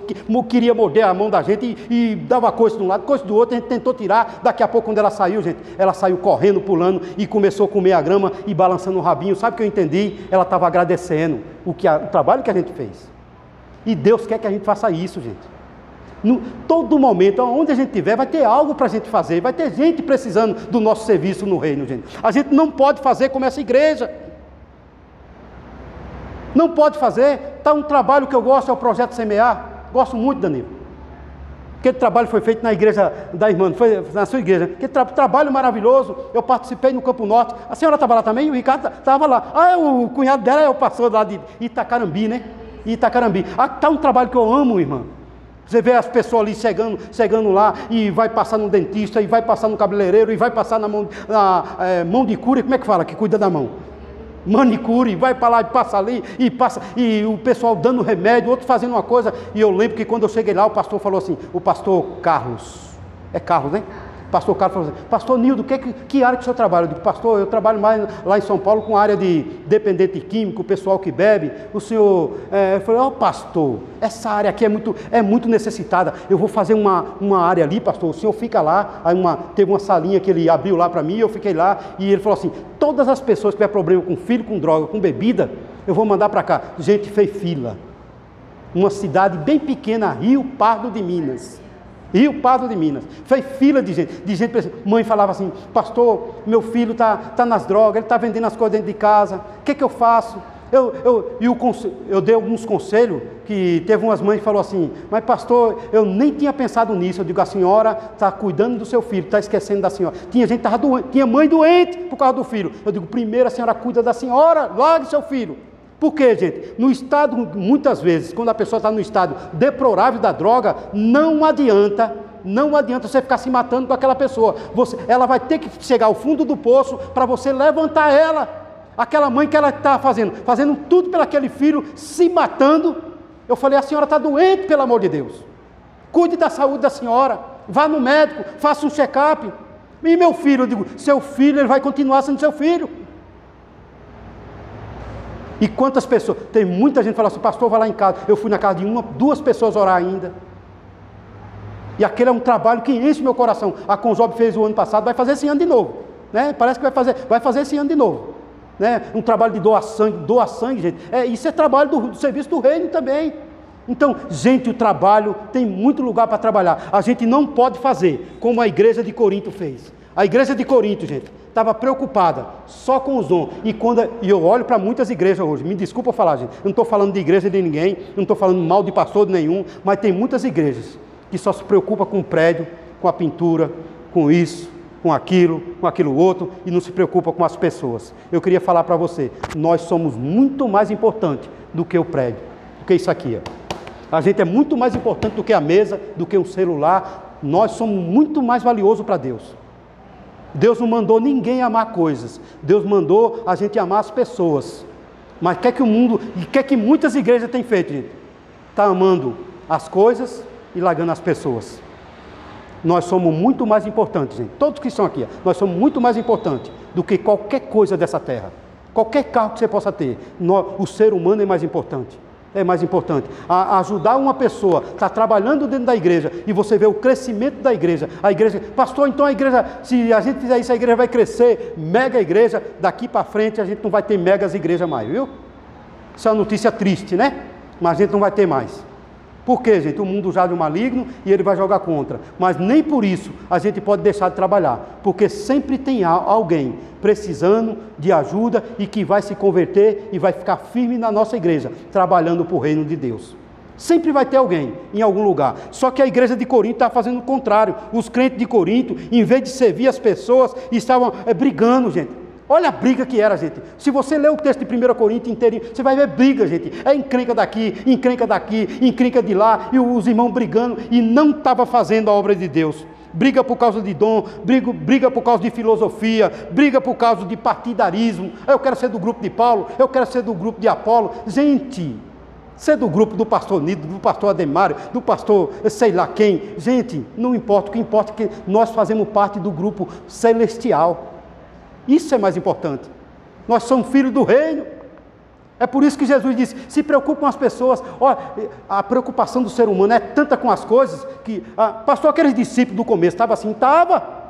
queria morder a mão da gente e, e dava coisa de um lado, coisa do outro, a gente tentou tirar. Daqui a pouco, quando ela saiu, gente, ela saiu correndo, pulando e começou a comer a grama e balançando o rabinho. Sabe o que eu entendi? Ela estava agradecendo o, que a, o trabalho que a gente fez. E Deus quer que a gente faça isso, gente. No, todo momento, onde a gente estiver, vai ter algo para a gente fazer, vai ter gente precisando do nosso serviço no reino, gente. A gente não pode fazer como essa igreja. Não pode fazer. Está um trabalho que eu gosto, é o projeto Semear. Gosto muito, Danilo. Aquele trabalho foi feito na igreja da irmã, foi na sua igreja. Aquele tra trabalho maravilhoso. Eu participei no Campo Norte. A senhora estava lá também? O Ricardo estava lá. Ah, o cunhado dela é o pastor lá de Itacarambi, né? Itacarambi. Ah, está um trabalho que eu amo, irmã. Você vê as pessoas ali chegando, chegando lá e vai passar no dentista, e vai passar no cabeleireiro, e vai passar na mão, na, é, mão de cura, como é que fala? Que cuida da mão. Manicure, vai para lá e passa ali, e passa, e o pessoal dando remédio, outro fazendo uma coisa. E eu lembro que quando eu cheguei lá, o pastor falou assim: o pastor Carlos, é Carlos, né? Pastor Carlos falou assim, Pastor Nildo, que, que área que o senhor trabalha? Eu digo, Pastor, eu trabalho mais lá em São Paulo com área de dependente químico, pessoal que bebe. O senhor é, falou, oh, pastor, essa área aqui é muito, é muito necessitada. Eu vou fazer uma, uma área ali, pastor. O senhor fica lá. Aí uma, teve uma salinha que ele abriu lá para mim, eu fiquei lá. E ele falou assim: todas as pessoas que tiver problema com filho, com droga, com bebida, eu vou mandar para cá. Gente, fez fila. Uma cidade bem pequena, Rio Pardo de Minas. Rio Pardo de Minas. Fez fila de gente. De gente, mãe falava assim, pastor, meu filho está tá nas drogas, ele está vendendo as coisas dentro de casa. O que, que eu faço? Eu, eu, eu, eu dei alguns conselhos que teve umas mães que falou assim, mas pastor, eu nem tinha pensado nisso. Eu digo, a senhora está cuidando do seu filho, está esquecendo da senhora. Tinha gente que estava doente, tinha mãe doente por causa do filho. Eu digo, primeiro a senhora cuida da senhora, largue seu filho. Por quê, gente? No estado, muitas vezes, quando a pessoa está no estado deplorável da droga, não adianta, não adianta você ficar se matando com aquela pessoa. Você, ela vai ter que chegar ao fundo do poço para você levantar ela. Aquela mãe que ela está fazendo, fazendo tudo pelo aquele filho, se matando. Eu falei, a senhora está doente, pelo amor de Deus. Cuide da saúde da senhora, vá no médico, faça um check-up. E meu filho, eu digo, seu filho, ele vai continuar sendo seu filho. E quantas pessoas? Tem muita gente que fala assim, pastor, vai lá em casa. Eu fui na casa de uma, duas pessoas orar ainda. E aquele é um trabalho que enche meu coração. A Conjob fez o ano passado, vai fazer esse ano de novo. Né? Parece que vai fazer, vai fazer esse ano de novo. Né? Um trabalho de doar sangue, doar sangue, gente. É, isso é trabalho do, do serviço do reino também. Então, gente, o trabalho tem muito lugar para trabalhar. A gente não pode fazer como a igreja de Corinto fez. A igreja de Corinto, gente, estava preocupada só com os dons. E, quando, e eu olho para muitas igrejas hoje, me desculpa falar, gente, eu não estou falando de igreja de ninguém, não estou falando mal de pastor de nenhum, mas tem muitas igrejas que só se preocupam com o prédio, com a pintura, com isso, com aquilo, com aquilo outro, e não se preocupa com as pessoas. Eu queria falar para você, nós somos muito mais importantes do que o prédio, do que isso aqui. Ó. A gente é muito mais importante do que a mesa, do que um celular. Nós somos muito mais valiosos para Deus. Deus não mandou ninguém amar coisas. Deus mandou a gente amar as pessoas. Mas quer que o mundo, e quer que muitas igrejas têm feito? Está amando as coisas e largando as pessoas. Nós somos muito mais importantes, gente. Todos que estão aqui, nós somos muito mais importantes do que qualquer coisa dessa terra. Qualquer carro que você possa ter. O ser humano é mais importante é mais importante. A, ajudar uma pessoa, está trabalhando dentro da igreja e você vê o crescimento da igreja. A igreja, pastor, então a igreja, se a gente fizer isso, a igreja vai crescer, mega igreja. Daqui para frente a gente não vai ter megas igreja mais, viu? Isso é uma notícia triste, né? Mas a gente não vai ter mais. Por quê, gente? O mundo já é maligno e ele vai jogar contra. Mas nem por isso a gente pode deixar de trabalhar, porque sempre tem alguém precisando de ajuda e que vai se converter e vai ficar firme na nossa igreja, trabalhando para o reino de Deus. Sempre vai ter alguém em algum lugar. Só que a igreja de Corinto está fazendo o contrário. Os crentes de Corinto, em vez de servir as pessoas, estavam é, brigando, gente. Olha a briga que era, gente. Se você ler o texto de 1 Coríntios inteirinho, você vai ver briga, gente. É encrenca daqui, encrenca daqui, encrenca de lá, e os irmãos brigando, e não estava fazendo a obra de Deus. Briga por causa de dom, briga, briga por causa de filosofia, briga por causa de partidarismo. Eu quero ser do grupo de Paulo, eu quero ser do grupo de Apolo. Gente, ser do grupo do pastor Nido, do pastor Ademário, do pastor sei lá quem. Gente, não importa, o que importa é que nós fazemos parte do grupo celestial. Isso é mais importante. Nós somos filhos do reino. É por isso que Jesus disse: se preocupe com as pessoas. Olha, a preocupação do ser humano é tanta com as coisas que. Ah, pastor, aqueles discípulos do começo estavam assim? Estava.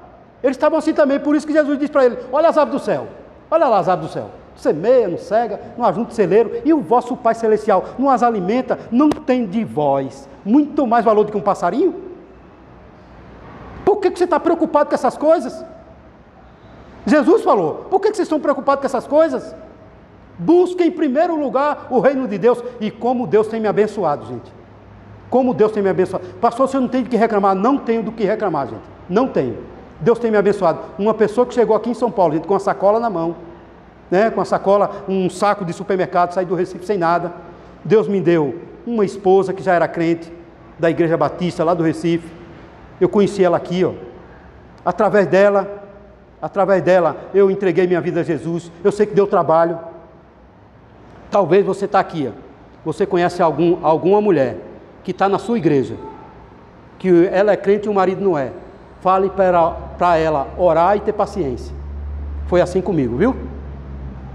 Eles estavam assim também. Por isso que Jesus disse para ele: olha as aves do céu. Olha lá as aves do céu. Semeia, não cega, não ajunta celeiro. E o vosso Pai Celestial não as alimenta, não tem de vós muito mais valor do que um passarinho? Por que, que você está preocupado com essas coisas? Jesus falou: por que vocês estão preocupados com essas coisas? Busquem em primeiro lugar o reino de Deus e como Deus tem me abençoado, gente. Como Deus tem me abençoado. Pastor, você não tem do que reclamar? Não tenho do que reclamar, gente. Não tenho. Deus tem me abençoado. Uma pessoa que chegou aqui em São Paulo, gente, com a sacola na mão, né, com a sacola, um saco de supermercado, saí do Recife sem nada. Deus me deu uma esposa que já era crente, da Igreja Batista, lá do Recife. Eu conheci ela aqui, ó. Através dela, através dela eu entreguei minha vida a Jesus. Eu sei que deu trabalho. Talvez você está aqui, você conhece algum, alguma mulher que está na sua igreja, que ela é crente e o marido não é. fale para ela orar e ter paciência. Foi assim comigo, viu?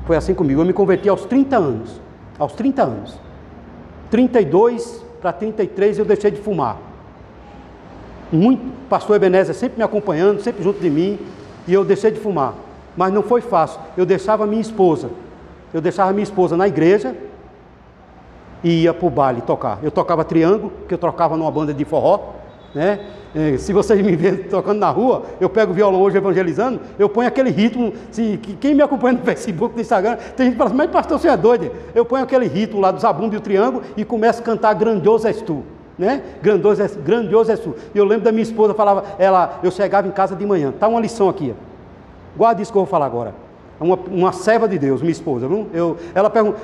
Foi assim comigo. Eu me converti aos 30 anos. Aos 30 anos. 32 para 33 eu deixei de fumar. Muito, pastor Ebenezer sempre me acompanhando, sempre junto de mim, e eu deixei de fumar. Mas não foi fácil. Eu deixava minha esposa. Eu deixava minha esposa na igreja e ia para o baile tocar. Eu tocava triângulo, que eu trocava numa banda de forró, né? É, se vocês me verem tocando na rua, eu pego o violão hoje evangelizando, eu ponho aquele ritmo. Se, quem me acompanha no Facebook, no Instagram, tem gente que fala assim, mas pastor, você é doido. Eu ponho aquele ritmo lá do zabumba e o triângulo e começo a cantar Grandioso és tu. Né? Grandioso, és, grandioso és tu. Eu lembro da minha esposa, falava, ela, eu chegava em casa de manhã. Tá uma lição aqui. Guarda isso que eu vou falar agora uma, uma serva de Deus, minha esposa. Eu, ela pergunta,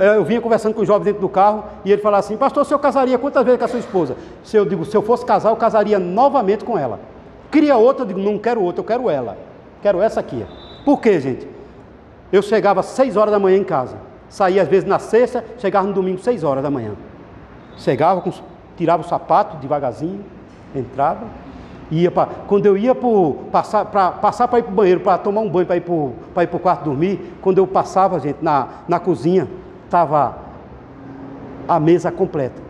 eu vinha conversando com o jovem dentro do carro e ele falava assim: Pastor, o senhor casaria quantas vezes com a sua esposa? Se eu digo, se eu fosse casar, eu casaria novamente com ela. Queria outra, eu digo, não quero outra, eu quero ela. Quero essa aqui. Por quê, gente? Eu chegava às 6 horas da manhã em casa. Saía às vezes na sexta, chegava no domingo, 6 horas da manhã. Chegava, com, tirava o sapato devagarzinho, entrava, Ia pra, quando eu ia pro, passar para passar ir para o banheiro, para tomar um banho, para ir para o quarto dormir, quando eu passava, gente, na, na cozinha, estava a mesa completa.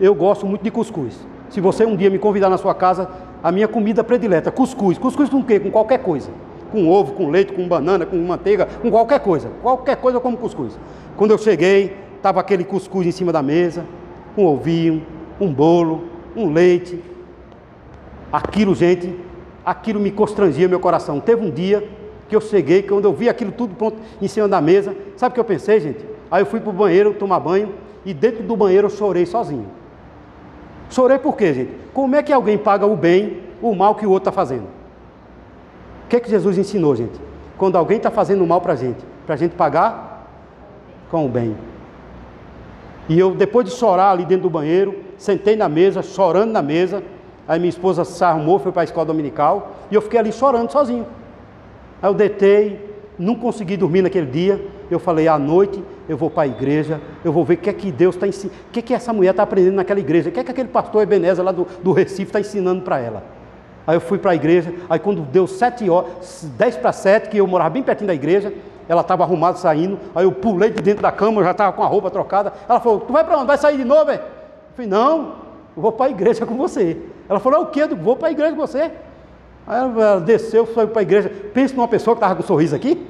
Eu gosto muito de cuscuz. Se você um dia me convidar na sua casa, a minha comida predileta, cuscuz. Cuscuz com o quê? Com qualquer coisa. Com ovo, com leite, com banana, com manteiga, com qualquer coisa. Qualquer coisa eu como cuscuz. Quando eu cheguei, estava aquele cuscuz em cima da mesa, um ovinho, um bolo, um leite, Aquilo, gente, aquilo me constrangia meu coração. Teve um dia que eu cheguei, quando eu vi aquilo tudo pronto em cima da mesa, sabe o que eu pensei, gente? Aí eu fui para o banheiro tomar banho e dentro do banheiro eu chorei sozinho. Chorei por quê, gente? Como é que alguém paga o bem, o mal que o outro está fazendo? O que é que Jesus ensinou, gente? Quando alguém está fazendo mal para a gente, para a gente pagar com o bem. E eu, depois de chorar ali dentro do banheiro, sentei na mesa, chorando na mesa, Aí minha esposa se arrumou, foi para a escola dominical, e eu fiquei ali chorando sozinho. Aí eu deitei, não consegui dormir naquele dia. Eu falei, à noite eu vou para a igreja, eu vou ver o que é que Deus está ensinando, o que é que essa mulher está aprendendo naquela igreja, o que é que aquele pastor Ebenezer lá do, do Recife está ensinando para ela. Aí eu fui para a igreja, aí quando deu sete horas, dez para sete, que eu morava bem pertinho da igreja, ela estava arrumada saindo, aí eu pulei de dentro da cama, eu já estava com a roupa trocada. Ela falou, tu vai para onde? Vai sair de novo? É? Falei, não, eu vou para a igreja com você. Ela falou, é o quê? Eu vou para a igreja com você. Aí ela desceu, foi para a igreja. Pensa numa pessoa que estava com um sorriso aqui,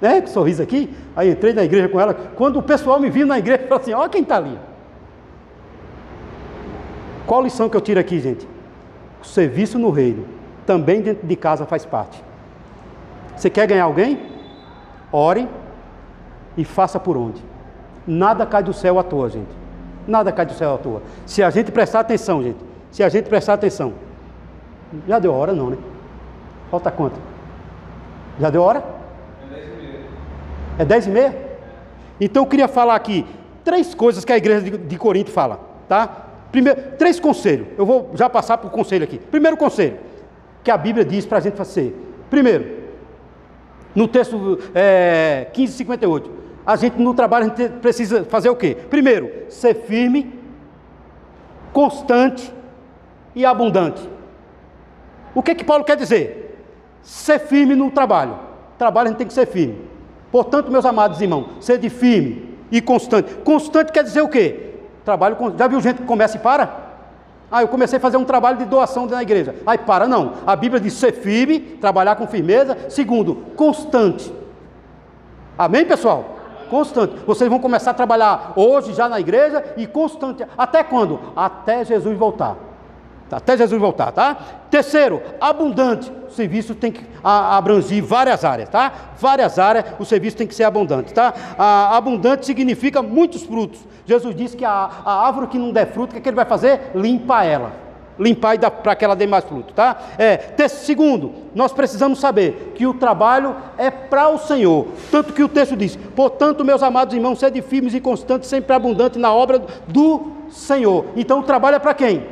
né? Com um sorriso aqui. Aí entrei na igreja com ela. Quando o pessoal me viu na igreja, falou assim: Olha quem está ali. Qual lição que eu tiro aqui, gente? O serviço no reino também dentro de casa faz parte. Você quer ganhar alguém? Ore e faça por onde. Nada cai do céu à toa, gente. Nada cai do céu à toa. Se a gente prestar atenção, gente, se a gente prestar atenção. Já deu hora não, né? Falta quanto? Já deu hora? É dez e meia? Então eu queria falar aqui três coisas que a igreja de, de Corinto fala, tá? Primeiro, três conselhos. Eu vou já passar para o conselho aqui. Primeiro conselho que a Bíblia diz para a gente fazer. Primeiro, no texto é, 1558, a gente no trabalho a gente precisa fazer o quê? Primeiro, ser firme, constante e abundante. O que que Paulo quer dizer? Ser firme no trabalho. Trabalho a gente tem que ser firme. Portanto, meus amados irmãos, ser firme e constante. Constante quer dizer o quê? Trabalho, já viu gente que começa e para? Ah, eu comecei a fazer um trabalho de doação na igreja. Aí para, não. A Bíblia diz ser firme, trabalhar com firmeza. Segundo, constante. Amém, pessoal? Constante. Vocês vão começar a trabalhar hoje já na igreja e constante. Até quando? Até Jesus voltar. Até Jesus voltar, tá? Terceiro, abundante. O serviço tem que abranger várias áreas, tá? Várias áreas, o serviço tem que ser abundante, tá? A, abundante significa muitos frutos. Jesus disse que a, a árvore que não der fruto, o que, é que ele vai fazer? Limpa ela. Limpar e dar para que ela dê mais fruto, tá? É, terceiro, segundo, nós precisamos saber que o trabalho é para o Senhor. Tanto que o texto diz: portanto, meus amados irmãos, sede firmes e constantes, sempre abundante na obra do Senhor. Então o trabalho é para quem?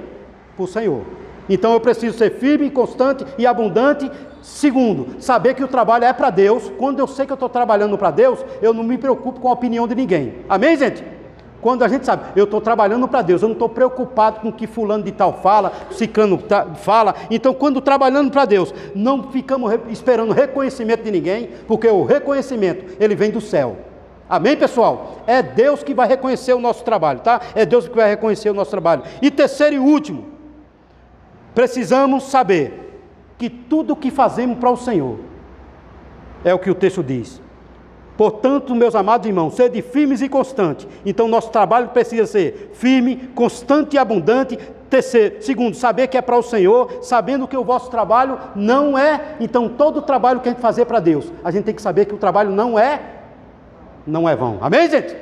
para o Senhor. Então eu preciso ser firme, constante e abundante. Segundo, saber que o trabalho é para Deus. Quando eu sei que eu estou trabalhando para Deus, eu não me preocupo com a opinião de ninguém. Amém, gente? Quando a gente sabe, eu estou trabalhando para Deus, eu não estou preocupado com o que fulano de tal fala, ciclano ta- fala. Então, quando trabalhando para Deus, não ficamos esperando reconhecimento de ninguém, porque o reconhecimento, ele vem do céu. Amém, pessoal? É Deus que vai reconhecer o nosso trabalho, tá? É Deus que vai reconhecer o nosso trabalho. E terceiro e último, precisamos saber que tudo que fazemos para o Senhor é o que o texto diz. Portanto, meus amados irmãos, sede firmes e constantes. Então, nosso trabalho precisa ser firme, constante e abundante. Terceiro, segundo, saber que é para o Senhor, sabendo que o vosso trabalho não é. Então, todo o trabalho que a gente fazer para Deus, a gente tem que saber que o trabalho não é, não é vão. Amém, gente?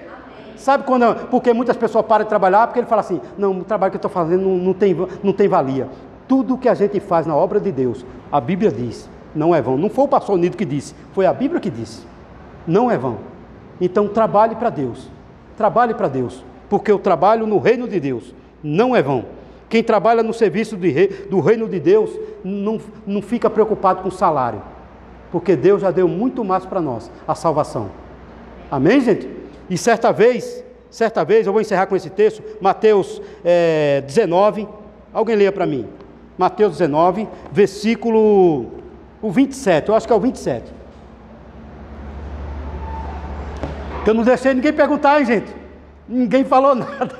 Sabe quando? Porque muitas pessoas param de trabalhar porque ele fala assim: não, o trabalho que eu estou fazendo não, não tem, não tem valia. Tudo que a gente faz na obra de Deus, a Bíblia diz, não é vão. Não foi o pastor Nido que disse, foi a Bíblia que disse. Não é vão. Então trabalhe para Deus. Trabalhe para Deus. Porque o trabalho no reino de Deus não é vão. Quem trabalha no serviço rei- do reino de Deus não, não fica preocupado com o salário. Porque Deus já deu muito mais para nós, a salvação. Amém, gente? E certa vez, certa vez, eu vou encerrar com esse texto, Mateus eh, 19, alguém leia para mim. Mateus 19, versículo o 27, eu acho que é o 27. Que eu não deixei ninguém perguntar, hein, gente? Ninguém falou nada.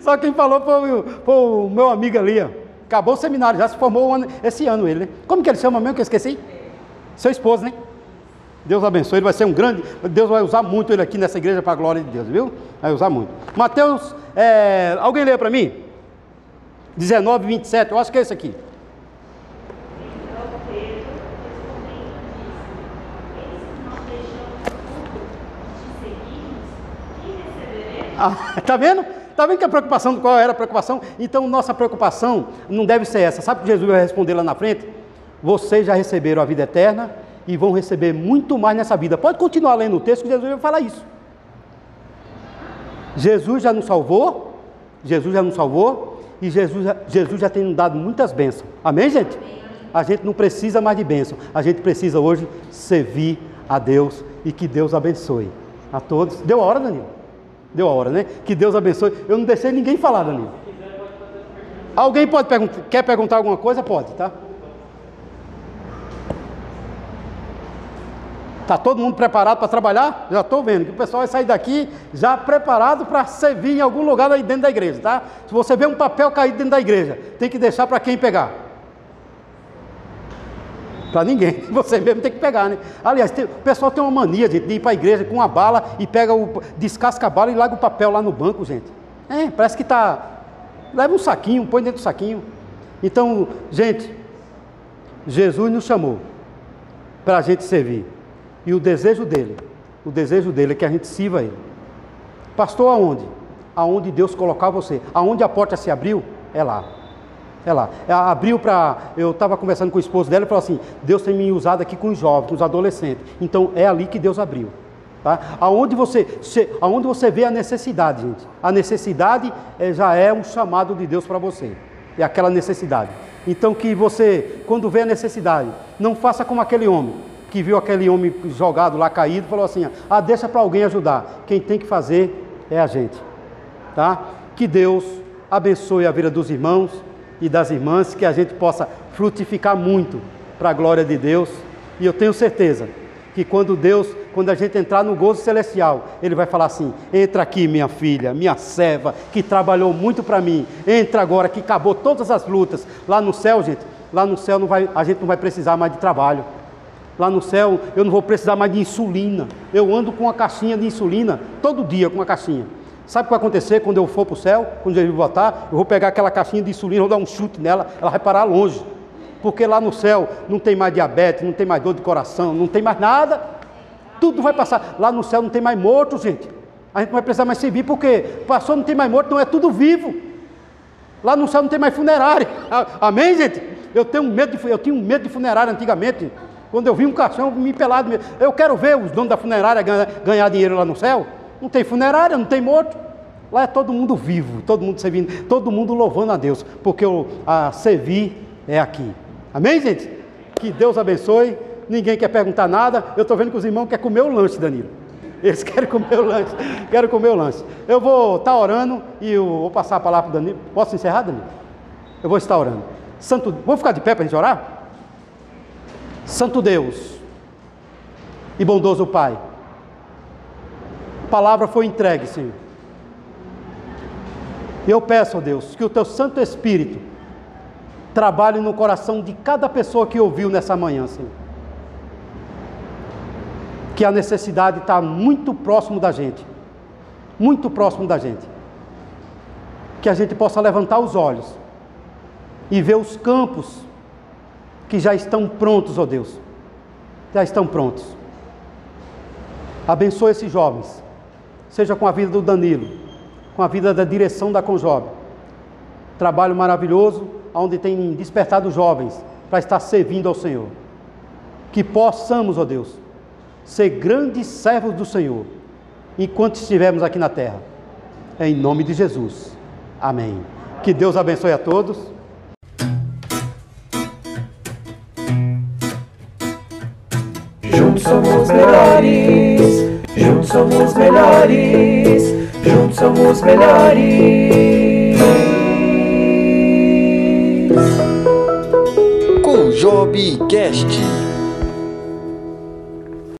Só quem falou foi, o- foi o meu amigo ali, ó. Acabou o seminário, já se formou ano- esse ano ele, né? Como que ele chama mesmo que eu esqueci? Seu esposo, né? Deus abençoe, ele vai ser um grande. Deus vai usar muito ele aqui nessa igreja para a glória de Deus, viu? Vai usar muito. Mateus, é, alguém lê para mim? 19, 27, eu acho que é esse aqui. Então Pedro, respondendo, disse: Eis que não deixamos de seguirmos, receberemos? Ah, vendo? Tá vendo que a preocupação, qual era a preocupação? Então, nossa preocupação não deve ser essa. Sabe o que Jesus vai responder lá na frente? Vocês já receberam a vida eterna e vão receber muito mais nessa vida. Pode continuar lendo o texto que Jesus vai falar isso. Jesus já nos salvou, Jesus já nos salvou e Jesus, Jesus já tem nos dado muitas bênçãos. Amém, gente? A gente não precisa mais de bênção, a gente precisa hoje servir a Deus e que Deus abençoe a todos. Deu a hora, Danilo? Deu a hora, né? Que Deus abençoe. Eu não deixei ninguém falar, Danilo. Alguém pode perguntar, quer perguntar alguma coisa? Pode, tá? Está todo mundo preparado para trabalhar? Já estou vendo que o pessoal vai sair daqui já preparado para servir em algum lugar aí dentro da igreja, tá? Se você vê um papel caído dentro da igreja, tem que deixar para quem pegar. Para ninguém, você mesmo tem que pegar, né? Aliás, tem- o pessoal tem uma mania gente, de ir para a igreja com uma bala e pega o. descasca a bala e larga o papel lá no banco, gente. É, parece que está. Leva um saquinho, põe dentro do saquinho. Então, gente, Jesus nos chamou para a gente servir. E o desejo dele, o desejo dele é que a gente sirva ele. Pastor, aonde? Aonde Deus colocar você. Aonde a porta se abriu, é lá. É lá. É, Abriu para. Eu estava conversando com o esposo dela e falou assim: Deus tem me usado aqui com os jovens, com os adolescentes. Então é ali que Deus abriu. Tá? Aonde, você, se- aonde você vê a necessidade, gente. A necessidade eh, já é um chamado de Deus para você. É aquela necessidade. Então que você, quando vê a necessidade, não faça como aquele homem que viu aquele homem jogado lá caído falou assim: ah, deixa para alguém ajudar. Quem tem que fazer é a gente. Tá? Que Deus abençoe a vida dos irmãos e das irmãs, que a gente possa frutificar muito para a glória de Deus. E eu tenho certeza que quando Deus, quando a gente entrar no gozo celestial, Ele vai falar assim: entra aqui, minha filha, minha serva, que trabalhou muito para mim, entra agora, que acabou todas as lutas. Lá no céu, gente, lá no céu não vai, a gente não vai precisar mais de trabalho. Lá no céu eu não vou precisar mais de insulina. Eu ando com uma caixinha de insulina todo dia com uma caixinha. Sabe o que vai acontecer quando eu for para o céu? Quando Jesus voltar, eu vou pegar aquela caixinha de insulina, vou dar um chute nela, ela vai parar longe. Porque lá no céu não tem mais diabetes, não tem mais dor de coração, não tem mais nada. Tudo vai passar. Lá no céu não tem mais morto, gente. A gente não vai precisar mais servir, porque passou, não tem mais morto, não é tudo vivo. Lá no céu não tem mais funerária. Amém, gente? Eu tenho medo de, eu tinha um medo de funerária antigamente. Quando eu vi um caixão, me pelado. Eu quero ver os donos da funerária ganhar, ganhar dinheiro lá no céu. Não tem funerária, não tem morto. Lá é todo mundo vivo, todo mundo servindo, todo mundo louvando a Deus, porque o, a servir é aqui. Amém, gente? Que Deus abençoe. Ninguém quer perguntar nada. Eu estou vendo que os irmãos querem comer o lanche, Danilo. Eles querem comer o lanche. Quero comer o lanche. Eu vou estar orando e vou passar a palavra para o Danilo. Posso encerrar, Danilo? Eu vou estar orando. Santo, vamos ficar de pé para a gente orar? Santo Deus e bondoso Pai, palavra foi entregue, Senhor. Eu peço, ó Deus, que o Teu Santo Espírito trabalhe no coração de cada pessoa que ouviu nessa manhã, Senhor. Que a necessidade está muito próximo da gente, muito próximo da gente. Que a gente possa levantar os olhos e ver os campos que já estão prontos, ó Deus. Já estão prontos. Abençoe esses jovens, seja com a vida do Danilo, com a vida da direção da Conjob. Trabalho maravilhoso, onde tem despertado jovens para estar servindo ao Senhor. Que possamos, ó Deus, ser grandes servos do Senhor, enquanto estivermos aqui na terra. Em nome de Jesus. Amém. Que Deus abençoe a todos. Juntos somos melhores, juntos somos melhores, juntos somos melhores. Com Job Cast.